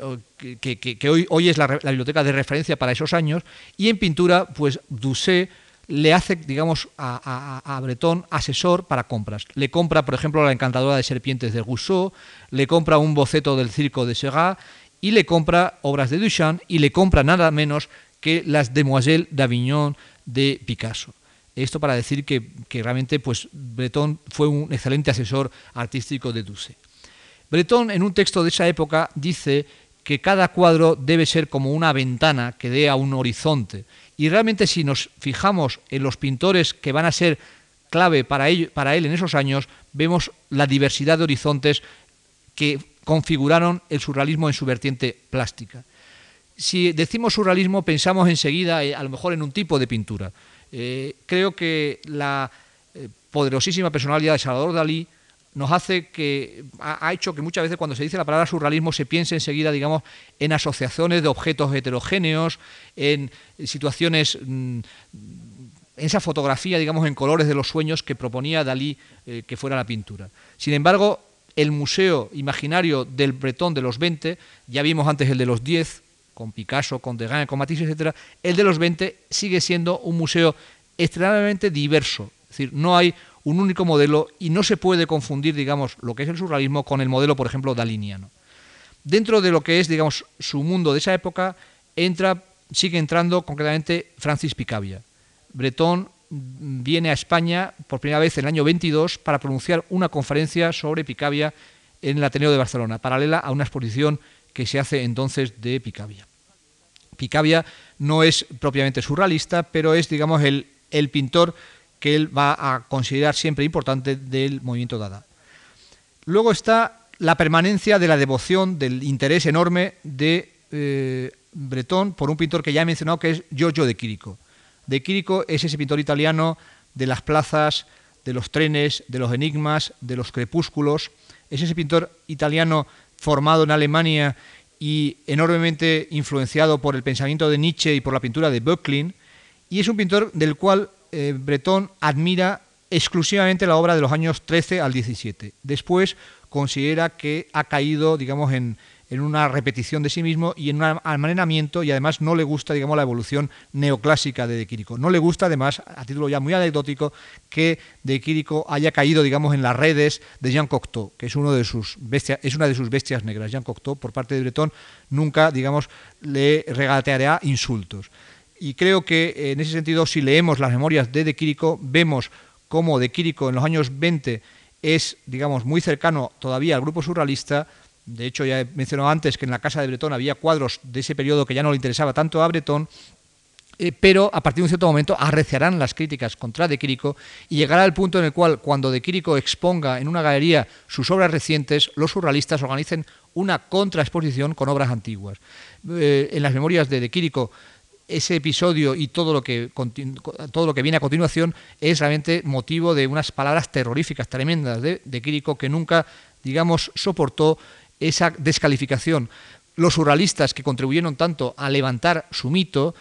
que, hoy, es la, la, biblioteca de referencia para esos años, y en pintura, pues Doucet le hace, digamos, a, Breton asesor para compras. Le compra, por ejemplo, la encantadora de serpientes de Rousseau, le compra un boceto del circo de Segat y le compra obras de Duchamp y le compra nada menos que las Demoiselles d'Avignon de Picasso. Esto para decir que, realmente pues, Breton fue un excelente asesor artístico de Duce. Breton, en un texto de esa época, dice que cada cuadro debe ser como una ventana que dé a un horizonte y realmente si nos fijamos en los pintores que van a ser clave para él, en esos años, vemos la diversidad de horizontes que configuraron el surrealismo en su vertiente plástica. Si decimos surrealismo, pensamos enseguida eh, a lo mejor en un tipo de pintura. Eh, creo que la eh, poderosísima personalidad de Salvador Dalí nos hace que ha, hecho que muchas veces cuando se dice la palabra surrealismo se piense enseguida, digamos, en asociaciones de objetos heterogéneos, en situaciones, mm, en esa fotografía, digamos, en colores de los sueños que proponía Dalí eh, que fuera la pintura. Sin embargo, el museo imaginario del Bretón de los 20, ya vimos antes el de los 10, con Picasso, con Degas, con Matisse, etc., el de los 20 sigue siendo un museo extremadamente diverso. Es decir, no hay un único modelo y no se puede confundir, digamos, lo que es el surrealismo con el modelo, por ejemplo, daliniano. Dentro de lo que es, digamos, su mundo de esa época, entra, sigue entrando concretamente Francis Picabia. Breton viene a España por primera vez en el año 22 para pronunciar una conferencia sobre Picabia en el Ateneo de Barcelona, paralela a una exposición que se hace entonces de Picabia. Picabia no es propiamente surrealista, pero es, digamos, el, el pintor que él va a considerar siempre importante del movimiento Dada. Luego está la permanencia de la devoción, del interés enorme de eh, Bretón por un pintor que ya he mencionado, que es Giorgio de Quirico. De Quirico es ese pintor italiano de las plazas, de los trenes, de los enigmas, de los crepúsculos. Es ese pintor italiano formado en Alemania y enormemente influenciado por el pensamiento de Nietzsche y por la pintura de Böcklin. Y es un pintor del cual eh, Bretón admira exclusivamente la obra de los años 13 al 17. Después considera que ha caído, digamos, en, una repetición de sí mismo y en un almacenamiento y además no le gusta, digamos, la evolución neoclásica de De Quirico. No le gusta, además, a título ya muy anecdótico, que De Quirico haya caído, digamos, en las redes de Jean Cocteau, que es, uno de sus bestias, es una de sus bestias negras. Jean Cocteau, por parte de Bretón, nunca, digamos, le regateará insultos. Y creo que en ese sentido, si leemos las memorias de De Quirico, vemos cómo De Quirico en los años 20 es, digamos, muy cercano todavía al grupo surrealista. De hecho, ya he mencionado antes que en la casa de Bretón había cuadros de ese periodo que ya no le interesaba tanto a Bretón, eh, pero a partir de un cierto momento arreciarán las críticas contra De Quirico y llegará el punto en el cual, cuando De Quirico exponga en una galería sus obras recientes, los surrealistas organicen una contraexposición con obras antiguas. Eh, en las memorias de De Quirico ese episodio y todo lo que todo lo que viene a continuación es realmente motivo de unas palabras terroríficas, tremendas de, de Quirico que nunca, digamos, soportó esa descalificación. Los surrealistas que contribuyeron tanto a levantar su mito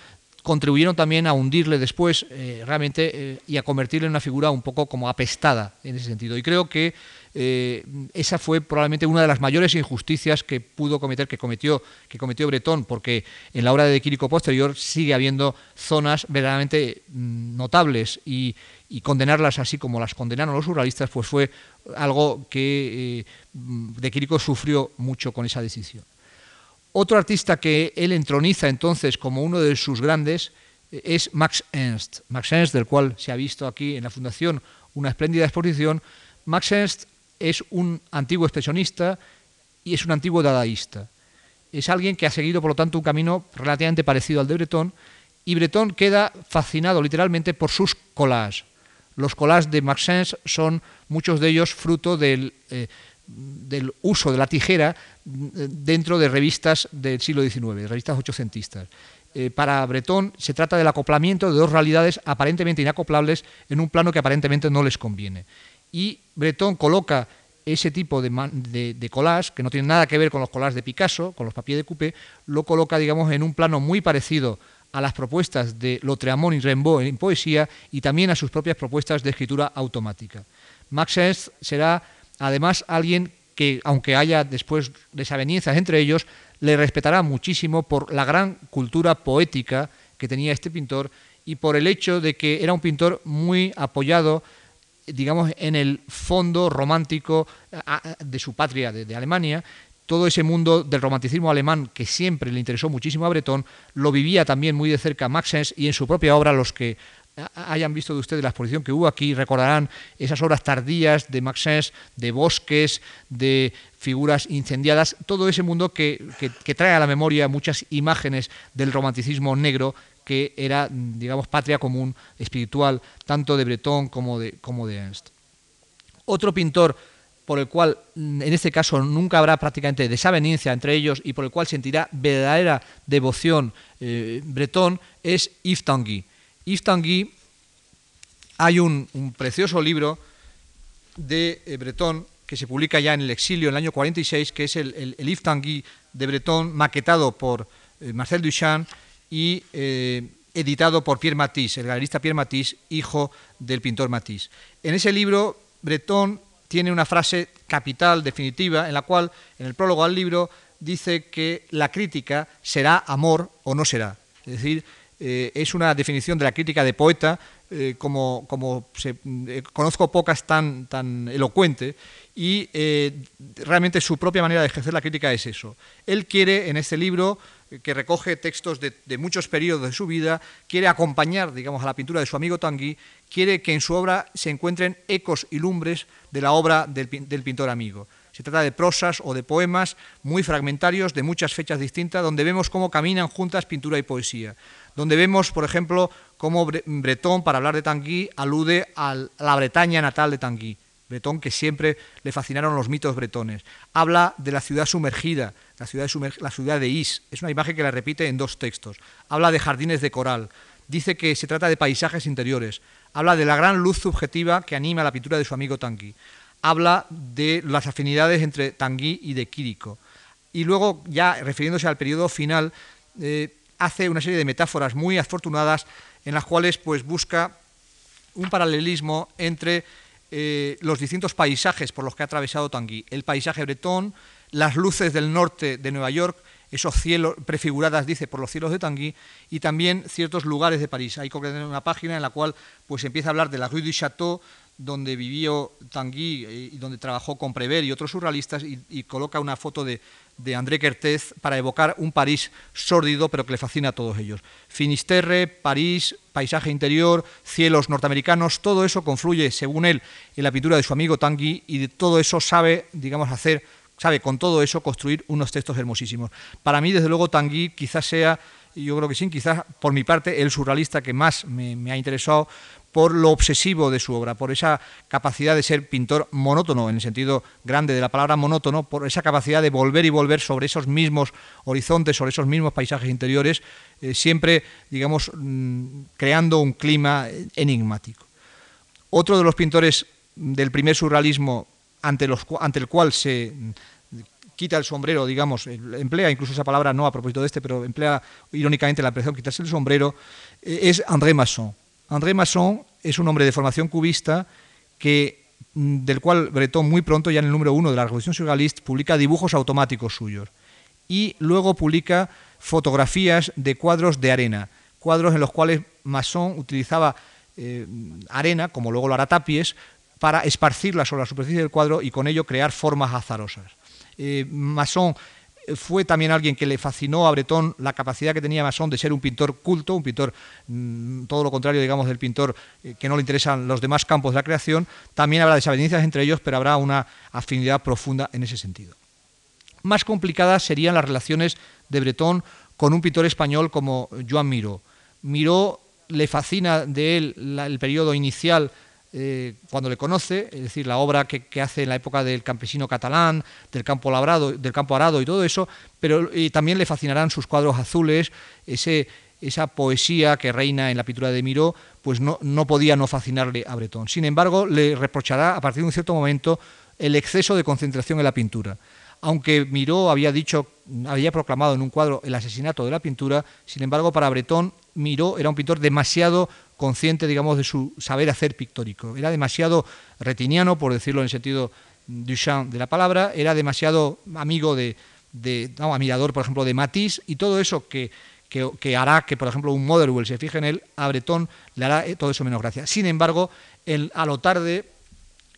contribuyeron también a hundirle después eh, realmente eh, y a convertirle en una figura un poco como apestada en ese sentido. Y creo que eh, esa fue probablemente una de las mayores injusticias que pudo cometer, que cometió, que cometió Bretón, porque en la obra de Quirico posterior sigue habiendo zonas verdaderamente mm, notables y, condenarlas así como las condenaron los surrealistas, pues fue algo que de Quirico sufrió mucho con esa decisión. Otro artista que él entroniza entonces como uno de sus grandes eh, es Max Ernst. Max Ernst, del cual se ha visto aquí en la Fundación una espléndida exposición. Max Ernst es un antiguo expresionista y es un antiguo dadaísta. Es alguien que ha seguido, por lo tanto, un camino relativamente parecido al de Breton, y Breton queda fascinado literalmente por sus collages. Los collages de Max Ernst son muchos de ellos fruto del eh, del uso de la tijera dentro de revistas del siglo XIX, revistas ochocentistas. Eh, para Breton se trata del acoplamiento de dos realidades aparentemente inacoplables en un plano que aparentemente no les conviene. Y Breton coloca ese tipo de, de, collage, que no tiene nada que ver con los collages de Picasso, con los papiers de coupé, lo coloca, digamos, en un plano muy parecido a las propuestas de Lautréamont y Rimbaud en poesía y también a sus propias propuestas de escritura automática. Max Ernst será Además, alguien que, aunque haya después desavenencias entre ellos, le respetará muchísimo por la gran cultura poética que tenía este pintor y por el hecho de que era un pintor muy apoyado, digamos, en el fondo romántico de su patria, de, Alemania. Todo ese mundo del romanticismo alemán que siempre le interesó muchísimo a Breton, lo vivía también muy de cerca Max Ernst y en su propia obra los que hayan visto de ustedes la exposición que hubo aquí, recordarán esas obras tardías de Maxence, de bosques, de figuras incendiadas, todo ese mundo que, trae a la memoria muchas imágenes del romanticismo negro que era, digamos, patria común espiritual, tanto de Breton como de, como de Ernst. Otro pintor por el cual en este caso nunca habrá prácticamente desaveniencia entre ellos y por el cual sentirá verdadera devoción eh, Breton es Yves Tanguy. Yves Tanguy, hay un, precioso libro de eh, Breton que se publica ya en el exilio en el año 46, que es el, el, Yves Tanguy de Breton, maquetado por eh, Marcel Duchamp y eh, editado por Pierre Matisse, el galerista Pierre Matisse, hijo del pintor Matisse. En ese libro, Breton tiene una frase capital, definitiva, en la cual, en el prólogo al libro, dice que la crítica será amor o no será. Es decir, eh, es una definición de la crítica de poeta, eh, como, eh, conozco pocas tan, tan elocuente, y realmente su propia manera de ejercer la crítica es eso. Él quiere, en este libro, que recoge textos de, muchos periodos de su vida, quiere acompañar, digamos, a la pintura de su amigo Tanguy, quiere que en su obra se encuentren ecos y lumbres de la obra del pintor amigo. Se trata de prosas o de poemas muy fragmentarios de muchas fechas distintas, donde vemos cómo caminan juntas pintura y poesía donde vemos, por ejemplo, cómo Bretón, para hablar de Tanguy, alude a la Bretaña natal de Tanguy. Bretón, que siempre le fascinaron los mitos bretones. Habla de la ciudad sumergida, la ciudad de, Is. Es una imagen que la repite en dos textos. Habla de jardines de coral. Dice que se trata de paisajes interiores. Habla de la gran luz subjetiva que anima la pintura de su amigo Tanguy. Habla de las afinidades entre Tanguy y de Quirico. Y luego, ya refiriéndose al periodo final, eh, hace una serie de metáforas muy afortunadas en las cuales pues, busca un paralelismo entre eh, los distintos paisajes por los que ha atravesado Tanguy. El paisaje bretón, las luces del norte de Nueva York, esos cielos prefiguradas, dice, por los cielos de Tanguy, y también ciertos lugares de París. Hay una página en la cual pues, empieza a hablar de la Rue du Château, donde vivió Tanguy eh, y donde trabajó con Prévert y otros surrealistas, y coloca una foto de, de André Kertész para evocar un París sórdido, pero que le fascina a todos ellos. Finisterre, París, paisaje interior, cielos norteamericanos, todo eso confluye, según él, en la pintura de su amigo Tanguy y de todo eso sabe, digamos, hacer, sabe con todo eso construir unos textos hermosísimos. Para mí, desde luego, Tanguy quizás sea, yo creo que sí, quizás por mi parte, el surrealista que más me ha interesado por lo obsesivo de su obra, por esa capacidad de ser pintor monótono, en el sentido grande de la palabra monótono, por esa capacidad de volver y volver sobre esos mismos horizontes, sobre esos mismos paisajes interiores, eh, siempre, digamos, mm, creando un clima enigmático. Otro de los pintores del primer surrealismo ante, ante el cual se quita el sombrero, digamos, emplea incluso esa palabra no a propósito de este, pero emplea irónicamente la expresión quitarse el sombrero, eh, es André Masson. André Masson es un hombre de formación cubista que, mm, del cual Breton muy pronto, ya en el número uno de la Revolución Surrealista, publica dibujos automáticos suyos y luego publica fotografías de cuadros de arena, cuadros en los cuales Masson utilizaba eh, arena, como luego lo hará Tapies, para esparcirla sobre la superficie del cuadro y con ello crear formas azarosas. Eh, Masson fue también alguien que le fascinó a Breton la capacidad que tenía Masson de ser un pintor culto, un pintor mm, todo lo contrario, digamos, del pintor eh, que no le interesan los demás campos de la creación. También habrá desavenencias entre ellos, pero habrá una afinidad profunda en ese sentido. Más complicadas serían las relaciones de Breton con un pintor español como Joan Miró. Miró le fascina de él el periodo inicial eh, cuando le conoce, es decir, la obra que, hace en la época del campesino catalán, del campo labrado, del campo arado y todo eso, pero también le fascinarán sus cuadros azules, esa poesía que reina en la pintura de Miró, pues no, no podía no fascinarle a Breton. Sin embargo, le reprochará a partir de un cierto momento el exceso de concentración en la pintura aunque Miró había dicho, había proclamado en un cuadro el asesinato de la pintura, sin embargo, para Breton, Miró era un pintor demasiado consciente, digamos, de su saber hacer pictórico. Era demasiado retiniano, por decirlo en el sentido Duchamp de la palabra, era demasiado amigo de, no, admirador, por ejemplo, de Matisse, y todo eso que, que, hará que, por ejemplo, un Motherwell se fije en él, a Breton le hará eh, todo eso menos gracia. Sin embargo, a lo tarde,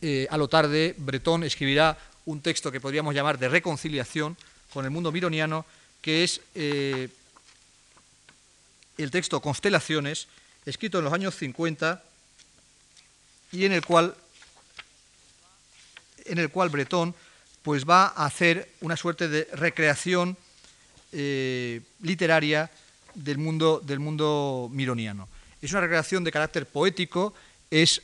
eh, a lo tarde, Breton escribirá un texto que podríamos llamar de reconciliación con el mundo mironiano, que es eh, el texto Constelaciones, escrito en los años 50 y en el cual, en el cual Bretón pues, va a hacer una suerte de recreación eh, literaria del mundo, del mundo mironiano. Es una recreación de carácter poético, es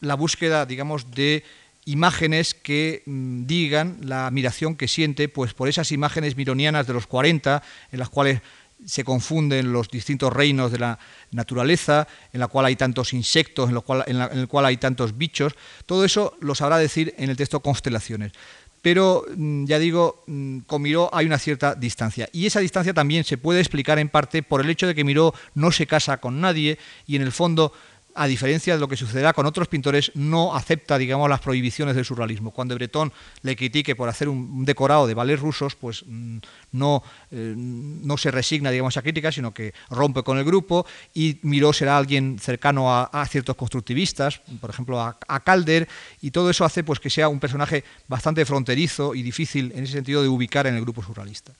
la búsqueda, digamos, de imágenes que mm, digan la admiración que siente pues, por esas imágenes mironianas de los 40, en las cuales se confunden los distintos reinos de la naturaleza, en la cual hay tantos insectos, en, lo cual, en, el cual hay tantos bichos. Todo eso lo sabrá decir en el texto Constelaciones. Pero mm, ya digo, mm, con Miró hay una cierta distancia. Y esa distancia también se puede explicar en parte por el hecho de que Miró no se casa con nadie y en el fondo a diferencia de lo que sucederá con otros pintores, no acepta, digamos, las prohibiciones del surrealismo. Cuando Breton le critique por hacer un decorado de ballets rusos, pues mm, no, eh, no se resigna, digamos, a crítica, sino que rompe con el grupo y Miró será alguien cercano a, ciertos constructivistas, por ejemplo, a, Calder, y todo eso hace pues, que sea un personaje bastante fronterizo y difícil en ese sentido de ubicar en el grupo surrealista.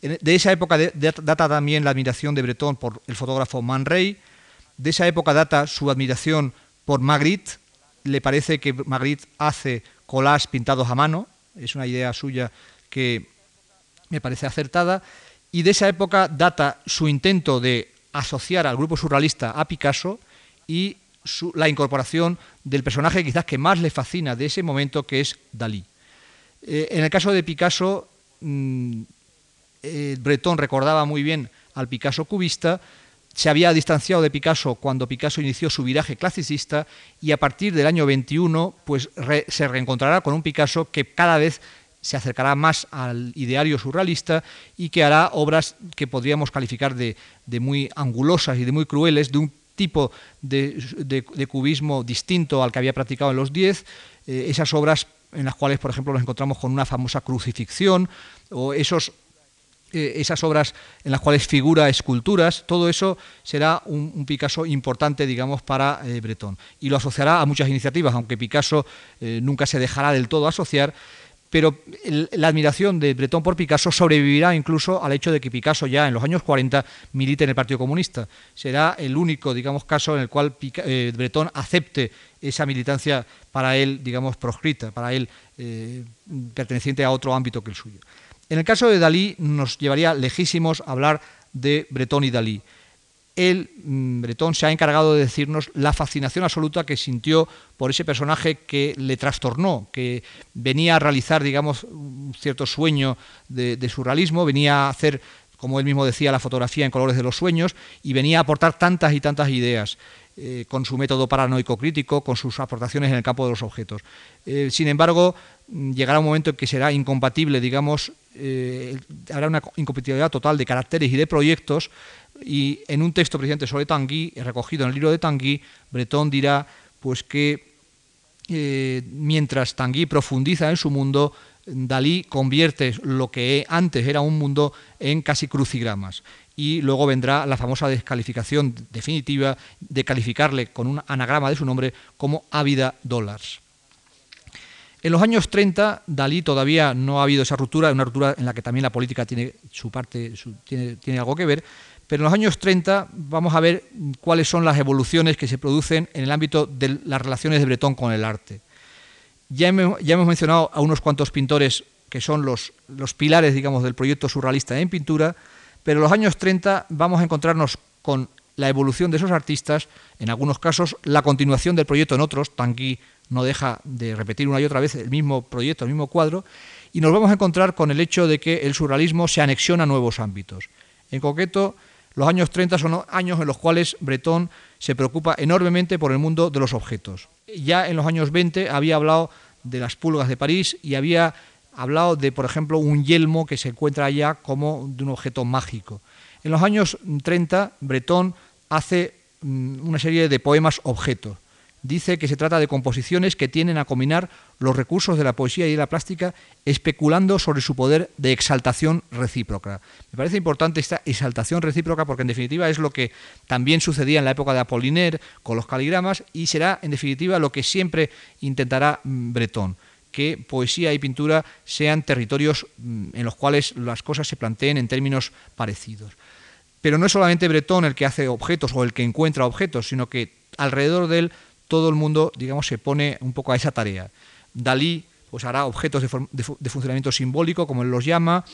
De esa época data también la admiración de Breton por el fotógrafo Man Ray, de esa época data su admiración por Magritte. Le parece que Magritte hace collages pintados a mano. Es una idea suya que me parece acertada. Y de esa época data su intento de asociar al grupo surrealista a Picasso y la incorporación del personaje quizás que más le fascina de ese momento, que es Dalí. Eh, en el caso de Picasso, mm, eh, Breton recordaba muy bien al Picasso cubista, se había distanciado de Picasso cuando Picasso inició su viraje clasicista y a partir del año 21 pues, se reencontrará con un Picasso que cada vez se acercará más al ideario surrealista y que hará obras que podríamos calificar de, muy angulosas y de muy crueles, de un tipo de, cubismo distinto al que había practicado en los 10, eh, esas obras en las cuales, por ejemplo, nos encontramos con una famosa crucifixión, o esos eh, esas obras en las cuales figura esculturas, todo eso será un, Picasso importante, digamos, para eh, Breton. Y lo asociará a muchas iniciativas, aunque Picasso eh, nunca se dejará del todo asociar, pero la admiración de Breton por Picasso sobrevivirá incluso al hecho de que Picasso ya en los años 40 milite en el Partido Comunista. Será el único, digamos, caso en el cual Breton acepte esa militancia para él, digamos, proscrita, para él perteneciente a otro ámbito que el suyo. En el caso de Dalí nos llevaría lejísimos hablar de Bretón y Dalí. Él, mm, Bretón, se ha encargado de decirnos la fascinación absoluta que sintió por ese personaje que le trastornó, que venía a realizar, digamos, un cierto sueño de, de surrealismo, venía a hacer como él mismo decía, la fotografía en colores de los sueños y venía a aportar tantas y tantas ideas. eh, con su método paranoico crítico, con sus aportaciones en el campo de los objetos. Eh, sin embargo, mm, llegará un momento en que será incompatible, digamos, eh, habrá una incompatibilidad total de caracteres y de proyectos, y en un texto presidente sobre Tanguy, recogido en el libro de Tanguy, Breton dirá pues que mientras Tanguy profundiza en su mundo, Dalí convierte lo que antes era un mundo en casi crucigramas y luego vendrá la famosa descalificación definitiva de calificarle con un anagrama de su nombre como Ávida Dollars. En los años 30, Dalí todavía no ha habido esa ruptura, una ruptura en la que también la política tiene su parte, tiene, algo que ver, pero en los años 30 vamos a ver cuáles son las evoluciones que se producen en el ámbito de las relaciones de Bretón con el arte. Ya hemos, ya hemos mencionado a unos cuantos pintores que son los, los pilares, digamos, del proyecto surrealista en pintura, pero en los años 30 vamos a encontrarnos con la evolución de esos artistas, en algunos casos la continuación del proyecto en otros, Tanguy no deja de repetir una y otra vez el mismo proyecto, el mismo cuadro, y nos vamos a encontrar con el hecho de que el surrealismo se anexiona a nuevos ámbitos. En concreto, los años 30 son años en los cuales Breton se preocupa enormemente por el mundo de los objetos. Ya en los años 20 había hablado de las pulgas de París y había hablado de, por ejemplo, un yelmo que se encuentra allá como de un objeto mágico. En los años 30, Breton hace mm, una serie de poemas objetos. Dice que se trata de composiciones que tienen a combinar los recursos de la poesía y de la plástica, especulando sobre su poder de exaltación recíproca. Me parece importante esta exaltación recíproca porque en definitiva es lo que también sucedía en la época de Apollinaire con los caligramas y será en definitiva lo que siempre intentará mm, Breton que poesía y pintura sean territorios mm, en los cuales las cosas se planteen en términos parecidos. Pero no es solamente Breton el que hace objetos o el que encuentra objetos, sino que alrededor de él todo el mundo, digamos, se pone un poco a esa tarea. Dalí pues hará objetos de, funcionamiento simbólico, como él los llama.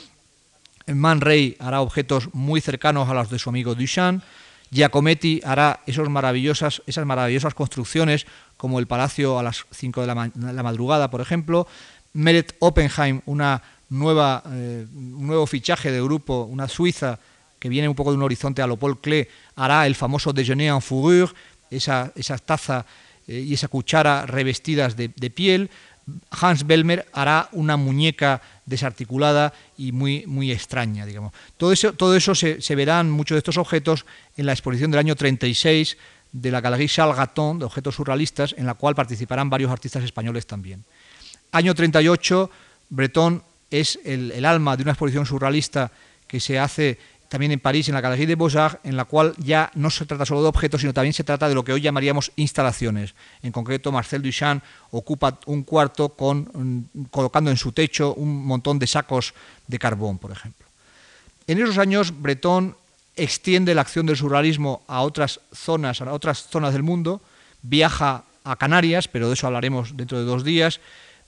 Man Ray hará objetos muy cercanos a los de su amigo Duchamp. Giacometti hará esas maravillosas construcciones como el Palacio a las 5 de la, madrugada, por ejemplo. Meret Oppenheim, una nueva, eh, un nuevo fichaje de grupo, una suiza que viene un poco de un horizonte a lo Paul Klee, hará el famoso déjeuner en fourrure, esa, esa taza eh, y esa cuchara revestidas de, piel. Hans Belmer hará una muñeca desarticulada y muy, muy extraña, digamos. Todo eso, todo eso se, se verán muchos de estos objetos en la exposición del año 36 de la Galerie Charles Gaton de objetos surrealistas, en la cual participarán varios artistas españoles también. Año 38, Breton es el, alma de una exposición surrealista que se hace también en París, en la Galerie de Beaux-Arts, en la cual ya no se trata solo de objetos, sino también se trata de lo que hoy llamaríamos instalaciones. En concreto, Marcel Duchamp ocupa un cuarto con, mm, colocando en su techo un montón de sacos de carbón, por ejemplo. En esos años, Breton extiende la acción del surrealismo a otras zonas, a otras zonas del mundo, viaja a Canarias, pero de eso hablaremos dentro de dos días,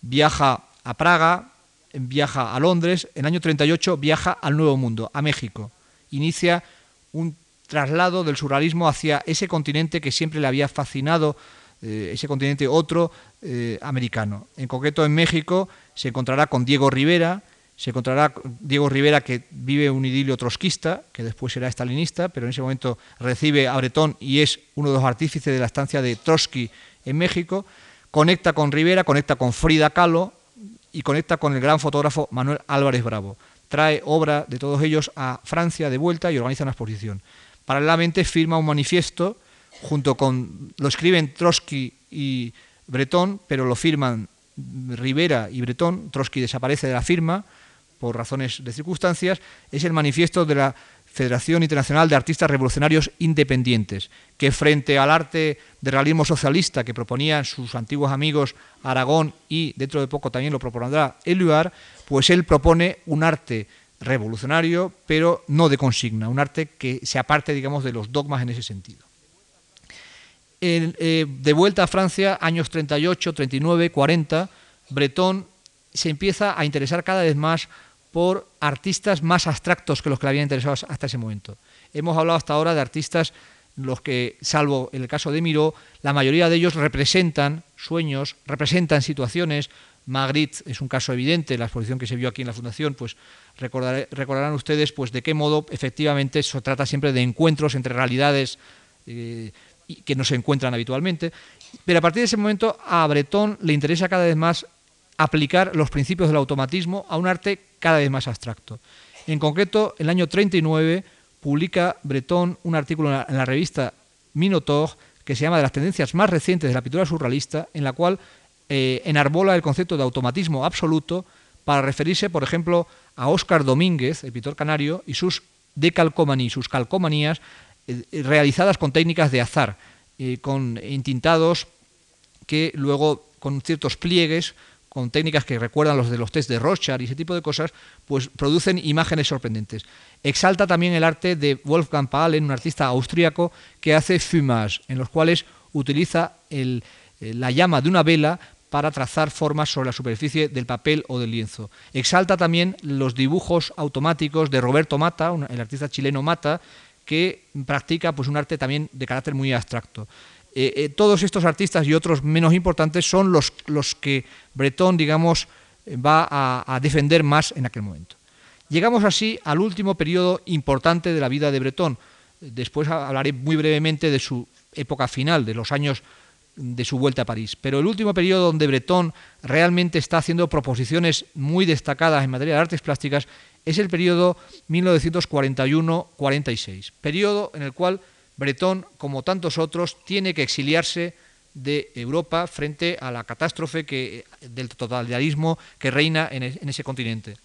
viaja a Praga, viaja a Londres, en el año 38 viaja al Nuevo Mundo, a México. Inicia un traslado del surrealismo hacia ese continente que siempre le había fascinado, eh, ese continente otro eh, americano. En concreto en México se encontrará con Diego Rivera, se encontrará Diego Rivera que vive un idilio trotskista, que después será estalinista, pero en ese momento recibe a Bretón y es uno de los artífices de la estancia de Trotsky en México, conecta con Rivera, conecta con Frida Kahlo y conecta con el gran fotógrafo Manuel Álvarez Bravo. Trae obra de todos ellos a Francia de vuelta y organiza una exposición. Paralelamente firma un manifiesto junto con lo escriben Trotsky y Bretón, pero lo firman Rivera y Bretón. Trotsky desaparece de la firma por razones de circunstancias, es el manifiesto de la Federación Internacional de Artistas Revolucionarios Independientes, que frente al arte de realismo socialista que proponían sus antiguos amigos Aragón y dentro de poco también lo propondrá Eluard, pues él propone un arte revolucionario, pero no de consigna, un arte que se aparte, digamos, de los dogmas en ese sentido. Eh, de vuelta a Francia, años 38, 39, 40, Breton se empieza a interesar cada vez más por artistas más abstractos que los que le habían interesado hasta ese momento. Hemos hablado hasta ahora de artistas los que, salvo en el caso de Miró, la mayoría de ellos representan sueños, representan situaciones. Magritte es un caso evidente, la exposición que se vio aquí en la Fundación, pues recordarán ustedes pues, de qué modo efectivamente se trata siempre de encuentros entre realidades eh, que no se encuentran habitualmente. Pero a partir de ese momento a Breton le interesa cada vez más aplicar los principios del automatismo a un arte cada vez más abstracto. En concreto, en el año 39 publica Breton un artículo en la, revista Minotaur que se llama De las tendencias más recientes de la pintura surrealista, en la cual eh, enarbola el concepto de automatismo absoluto para referirse, por ejemplo, a Óscar Domínguez, el pintor canario, y sus decalcomanías, sus calcomanías eh, realizadas con técnicas de azar, eh, con entintados que luego con ciertos pliegues con técnicas que recuerdan los de los test de Rorschach y ese tipo de cosas, pues producen imágenes sorprendentes. Exalta también el arte de Wolfgang Paalen, un artista austríaco que hace fumage, en los cuales utiliza eh, la llama de una vela para trazar formas sobre la superficie del papel o del lienzo. Exalta también los dibujos automáticos de Roberto Mata, el artista chileno Mata, que practica pues, un arte también de carácter muy abstracto. Eh, eh, todos estos artistas y otros menos importantes son los, los que Breton, digamos, va a, defender más en aquel momento. Llegamos así al último periodo importante de la vida de Breton. Después hablaré muy brevemente de su época final, de los años de su vuelta a París. Pero el último periodo donde Breton realmente está haciendo proposiciones muy destacadas en materia de artes plásticas es el periodo 1941-46, periodo en el cual Bretón, como tantos otros, tiene que exiliarse de Europa frente a la catástrofe del totalitarismo que reina en, ese continente.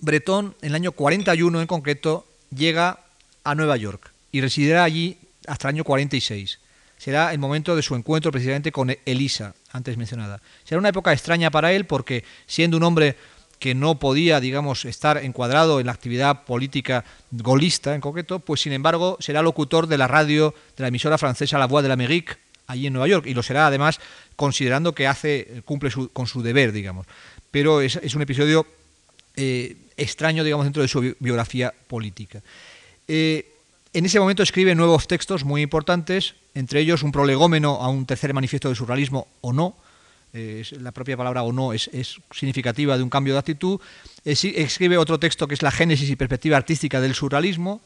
Bretón, en el año 41 en concreto, llega a Nueva York y residirá allí hasta el año 46. Será el momento de su encuentro precisamente con Elisa, antes mencionada. Será una época extraña para él porque, siendo un hombre que no podía, digamos, estar encuadrado en la actividad política golista en concreto, pues sin embargo será locutor de la radio de la emisora francesa La Voix de l'Amérique, allí en Nueva York, y lo será además considerando que hace, cumple con su deber, digamos. Pero es, un episodio eh, extraño, digamos, dentro de su biografía política. Eh, en ese momento escribe nuevos textos muy importantes, entre ellos un prolegómeno a un tercer manifiesto de surrealismo o no, la propia palabra o no es, significativa de un cambio de actitud. escribe otro texto que es la génesis y perspectiva artística del surrealismo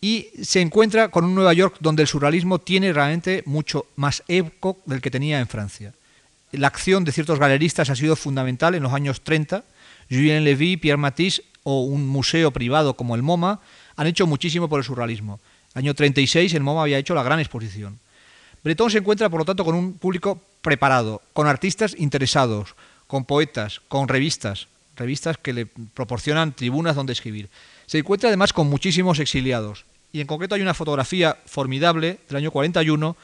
y se encuentra con un Nueva York donde el surrealismo tiene realmente mucho más eco del que tenía en Francia. La acción de ciertos galeristas ha sido fundamental en los años 30. Julien Levy, Pierre Matisse o un museo privado como el MoMA han hecho muchísimo por el surrealismo. Año 36 el MoMA había hecho la gran exposición. Breton se encuentra, por lo tanto, con un público preparado, con artistas interesados, con poetas, con revistas, revistas que le proporcionan tribunas donde escribir. Se encuentra además con muchísimos exiliados. Y en concreto hay una fotografía formidable del año 41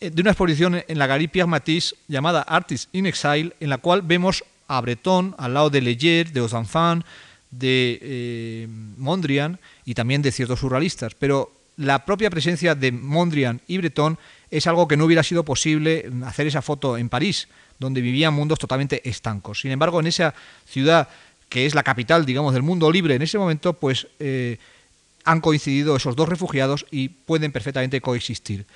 eh, de una exposición en la Galerie Pierre Matisse llamada Artists in Exile, en la cual vemos a Breton al lado de Leger, de Osanfan, de eh, Mondrian y también de ciertos surrealistas. Pero la propia presencia de Mondrian y Breton es algo que no hubiera sido posible hacer esa foto en París, donde vivían mundos totalmente estancos. Sin embargo, en esa ciudad que es la capital, digamos, del mundo libre en ese momento, pues eh, han coincidido esos dos refugiados y pueden perfectamente coexistir.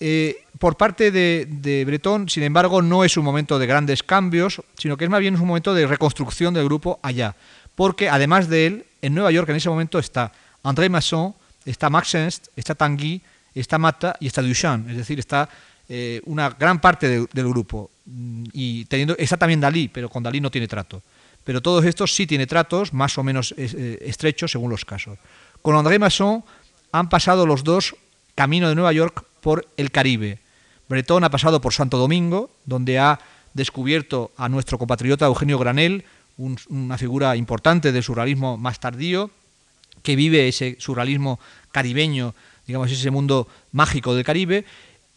Eh, por parte de, Breton, sin embargo, no es un momento de grandes cambios, sino que es más bien un momento de reconstrucción del grupo allá. Porque además de él, en Nueva York en ese momento está André Masson, está Max Ernst, está Tanguy, está Mata y está Duchamp, es decir, está eh, una gran parte del grupo. Mm, y teniendo, está también Dalí, pero con Dalí no tiene trato. Pero todos estos sí tiene tratos, más o menos eh, estrechos según los casos. Con André Masson han pasado los dos camino de Nueva York por el Caribe. Breton ha pasado por Santo Domingo, donde ha descubierto a nuestro compatriota Eugenio Granel, una figura importante del surrealismo más tardío, que vive ese surrealismo caribeño digamos, ese mundo mágico del Caribe.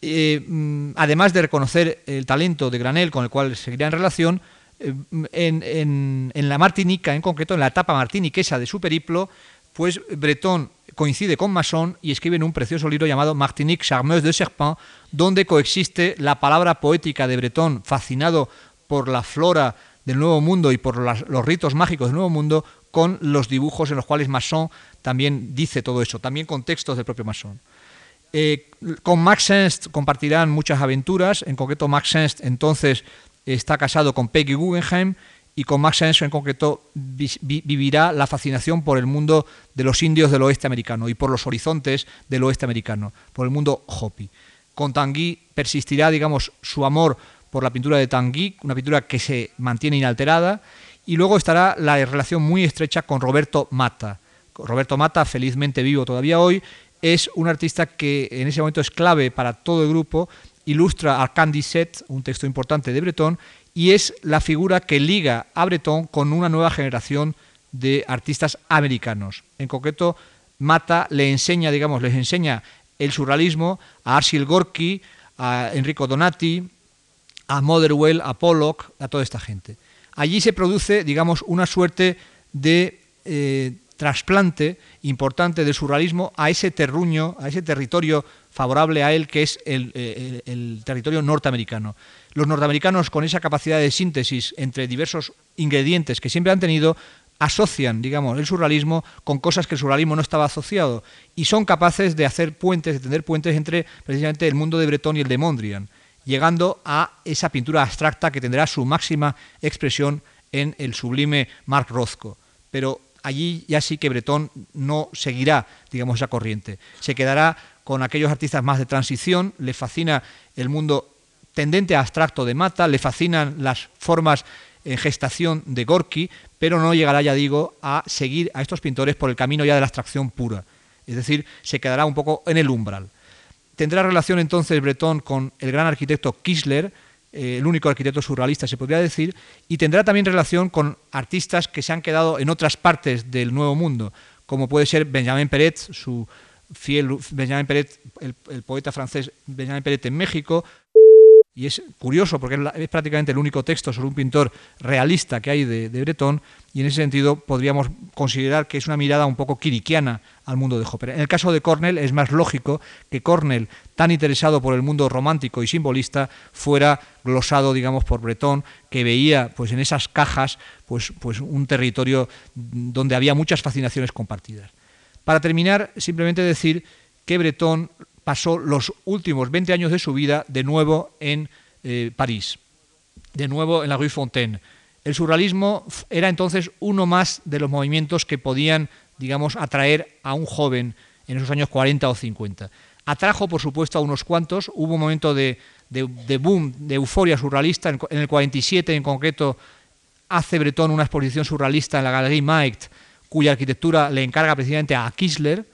Eh, mm, además de reconocer el talento de Granel con el cual seguirá en relación, eh, en, la Martinica, en concreto en la etapa martiniquesa de su periplo, pues Breton coincide con Masson y escribe en un precioso libro llamado Martinique Charmeuse de Serpent, donde coexiste la palabra poética de Breton, fascinado por la flora del Nuevo Mundo y por los ritos mágicos del Nuevo Mundo, con los dibujos en los cuales Masson también dice todo eso, también con textos del propio Masson. Eh, con Max Ernst compartirán muchas aventuras, en concreto Max Ernst entonces está casado con Peggy Guggenheim y con Max Senso en concreto vivirá la fascinación por el mundo de los indios del oeste americano y por los horizontes del oeste americano, por el mundo Hopi. Con Tanguy persistirá, digamos, su amor por la pintura de Tanguy, una pintura que se mantiene inalterada, y luego estará la relación muy estrecha con Roberto Mata. Roberto Mata, felizmente vivo todavía hoy, es un artista que en ese momento es clave para todo el grupo, ilustra a Candy Set, un texto importante de Breton, y es la figura que liga a Breton con una nueva generación de artistas americanos. En concreto, Mata le enseña, digamos, les enseña el surrealismo a Arsil Gorky, a Enrico Donati, a Motherwell, a Pollock, a toda esta gente. Allí se produce, digamos, una suerte de eh, trasplante importante del surrealismo a ese terruño, a ese territorio favorable a él, que es el, el territorio norteamericano. Los norteamericanos, con esa capacidad de síntesis entre diversos ingredientes que siempre han tenido, asocian, digamos, el surrealismo con cosas que el surrealismo no estaba asociado y son capaces de hacer puentes, de tener puentes entre precisamente el mundo de Breton y el de Mondrian, llegando a esa pintura abstracta que tendrá su máxima expresión en el sublime Marc Rothko. Pero allí ya sí que Breton no seguirá, digamos, esa corriente. Se quedará con aquellos artistas más de transición, le fascina el mundo tendente a abstracto de Mata, le fascinan las formas en gestación de Gorky, pero no llegará, ya digo, a seguir a estos pintores por el camino ya de la abstracción pura. Es decir, se quedará un poco en el umbral. Tendrá relación entonces Breton con el gran arquitecto Kisler, eh, el único arquitecto surrealista se podría decir, y tendrá también relación con artistas que se han quedado en otras partes del Nuevo Mundo, como puede ser Benjamin Peret, su fiel Benjamin Peret, el, el poeta francés Benjamin Peret en México, y es curioso porque es, prácticamente el único texto sobre un pintor realista que hay de, Breton, y en ese sentido podríamos considerar que es una mirada un poco quiriquiana al mundo de Hopper. En el caso de Cornell es más lógico que Cornell, tan interesado por el mundo romántico y simbolista, fuera glosado, digamos, por Breton, que veía pues, en esas cajas pues, pues un territorio donde había muchas fascinaciones compartidas. Para terminar, simplemente decir que Breton pasó los últimos 20 años de su vida de nuevo en eh, París, de nuevo en la Rue Fontaine. El surrealismo era entonces uno más de los movimientos que podían, digamos, atraer a un joven en esos años 40 o 50. Atrajo, por supuesto, a unos cuantos. Hubo un momento de, boom, de euforia surrealista. En, el 47, en concreto, hace Breton una exposición surrealista en la Galerie Maigret, cuya arquitectura le encarga precisamente a Kisler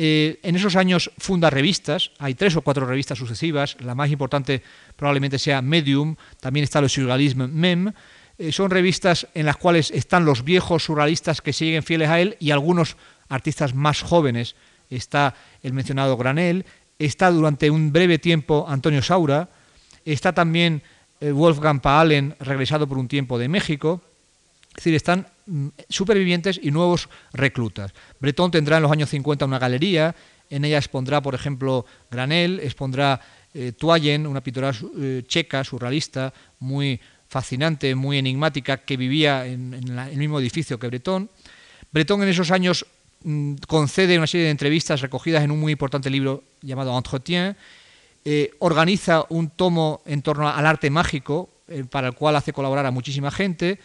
eh, en esos años funda revistas, hay tres o cuatro revistas sucesivas, la más importante probablemente sea Medium, también está el Surrealisme Mem, eh, son revistas en las cuales están los viejos surrealistas que siguen fieles a él y algunos artistas más jóvenes. Está el mencionado Granel, está durante un breve tiempo Antonio Saura, está también eh, Wolfgang Paalen, regresado por un tiempo de México, es decir, están supervivientes y nuevos reclutas. Breton tendrá en los años 50 una galería, en ella expondrá, por ejemplo, Granel, expondrá eh, una pintora eh, checa, surrealista, muy fascinante, muy enigmática, que vivía en, el mismo edificio que Breton. Breton en esos años mm, concede una serie de entrevistas recogidas en un muy importante libro llamado Entretien, eh, organiza un tomo en torno al arte mágico, eh, para el cual hace colaborar a muchísima gente,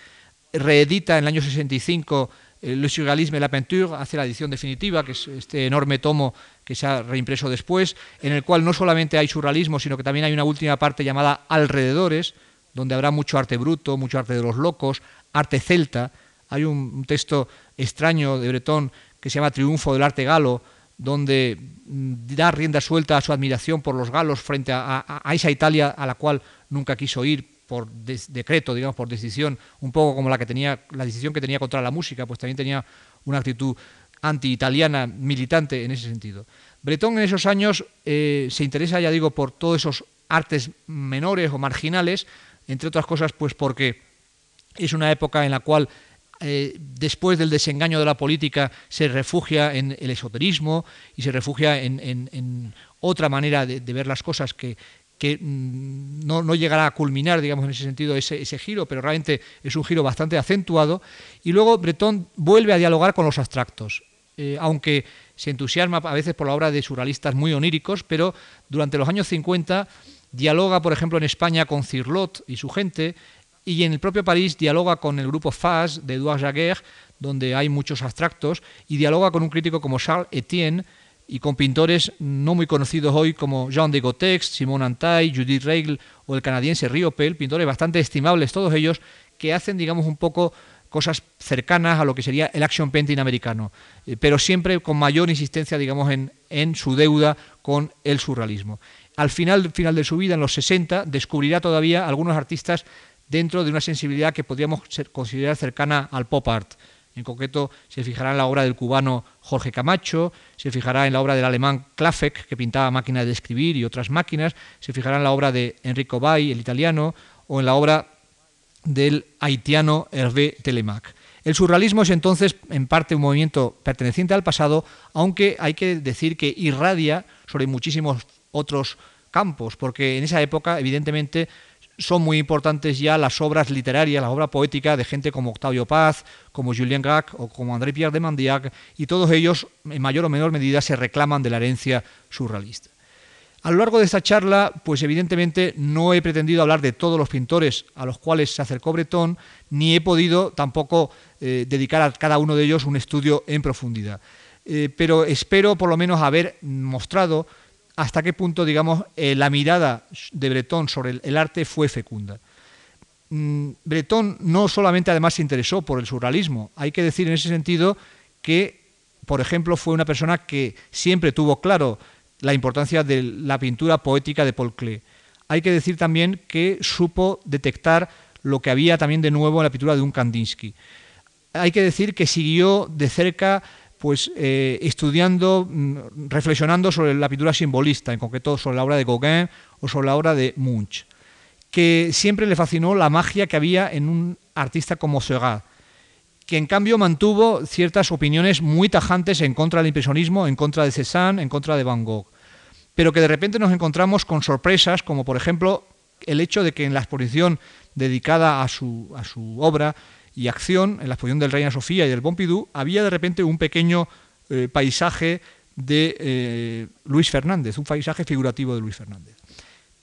reedita en el año 65 eh, Le Surrealisme et la Peinture, hace la edición definitiva, que es este enorme tomo que se ha reimpreso después, en el cual no solamente hay surrealismo, sino que también hay una última parte llamada Alrededores, donde habrá mucho arte bruto, mucho arte de los locos, arte celta. Hay un, texto extraño de Breton que se llama Triunfo del arte galo, donde mm, da rienda suelta a su admiración por los galos frente a esa Italia a la cual nunca quiso ir, por decreto, digamos, por decisión, un poco como la que tenía, la decisión que tenía contra la música, pues también tenía una actitud anti-italiana militante en ese sentido. Breton en esos años eh, se interesa, ya digo, por todos esos artes menores o marginales, entre otras cosas, pues porque es una época en la cual eh, después del desengaño de la política se refugia en el esoterismo y se refugia en, otra manera de, ver las cosas que, que mm, no, llegará a culminar, digamos, en ese sentido, ese, giro, pero realmente es un giro bastante acentuado. Y luego Breton vuelve a dialogar con los abstractos, eh, aunque se entusiasma a veces por la obra de surrealistas muy oníricos, pero durante los años 50 dialoga, por ejemplo, en España con Cirlot y su gente, y en el propio París dialoga con el grupo FAS de Edouard Jaguer, donde hay muchos abstractos, y dialoga con un crítico como Charles Etienne y con pintores no muy conocidos hoy como Jean de Gotex, Simon Antay, Judith Reigl o el canadiense Riopel, pintores bastante estimables todos ellos, que hacen, digamos, un poco cosas cercanas a lo que sería el action painting americano, eh, pero siempre con mayor insistencia, digamos, en, en su deuda con el surrealismo. Al final, final de su vida, en los 60, descubrirá todavía algunos artistas dentro de una sensibilidad que podríamos considerar cercana al pop art. En concreto, se fijará en la obra del cubano Jorge Camacho, se fijará en la obra del alemán Klafek, que pintaba máquinas de escribir y otras máquinas, se fijará en la obra de Enrico Bay, el italiano, o en la obra del haitiano Hervé Telemac. El surrealismo es entonces en parte un movimiento perteneciente al pasado, aunque hay que decir que irradia sobre muchísimos otros campos, porque en esa época, evidentemente, son muy importantes ya las obras literarias, la obra poética de gente como Octavio Paz, como Julien Gracq o como André Pierre de Mandiac, y todos ellos, en mayor o menor medida, se reclaman de la herencia surrealista. A lo largo de esta charla, pues evidentemente no he pretendido hablar de todos los pintores a los cuales se acercó Breton, ni he podido tampoco eh, dedicar a cada uno de ellos un estudio en profundidad. Eh, pero espero por lo menos haber mostrado hasta qué punto, digamos, eh, la mirada de Breton sobre el, arte fue fecunda. Mm, Breton no solamente además se interesó por el surrealismo, hay que decir en ese sentido que, por ejemplo, fue una persona que siempre tuvo claro la importancia de la pintura poética de Paul Klee. Hay que decir también que supo detectar lo que había también de nuevo en la pintura de un Kandinsky. Hay que decir que siguió de cerca pues eh, estudiando, mm, reflexionando sobre la pintura simbolista, en concreto sobre la obra de Gauguin o sobre la obra de Munch, que siempre le fascinó la magia que había en un artista como Seurat, que en cambio mantuvo ciertas opiniones muy tajantes en contra del impresionismo, en contra de Cézanne, en contra de Van Gogh, pero que de repente nos encontramos con sorpresas, como por ejemplo el hecho de que en la exposición dedicada a su, a su obra y acción en la exposición del Reina Sofía y del Pompidou, había de repente un pequeño eh, paisaje de eh, Luis Fernández, un paisaje figurativo de Luis Fernández.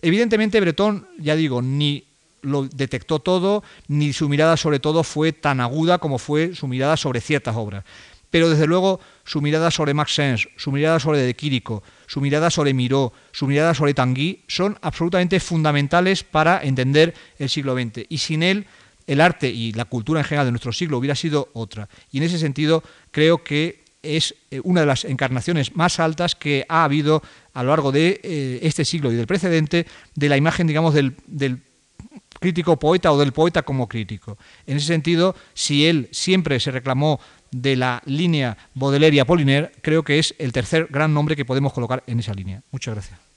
Evidentemente Bretón, ya digo, ni lo detectó todo, ni su mirada sobre todo fue tan aguda como fue su mirada sobre ciertas obras. Pero desde luego su mirada sobre Max Sens, su mirada sobre De Quirico, su mirada sobre Miró, su mirada sobre Tanguy son absolutamente fundamentales para entender el siglo XX. Y sin él el arte y la cultura en general de nuestro siglo hubiera sido otra. Y en ese sentido creo que es eh, una de las encarnaciones más altas que ha habido a lo largo de eh, este siglo y del precedente de la imagen, digamos, del, del crítico poeta o del poeta como crítico. En ese sentido, si él siempre se reclamó de la línea Baudelaire y Apollinaire, creo que es el tercer gran nombre que podemos colocar en esa línea. Muchas gracias.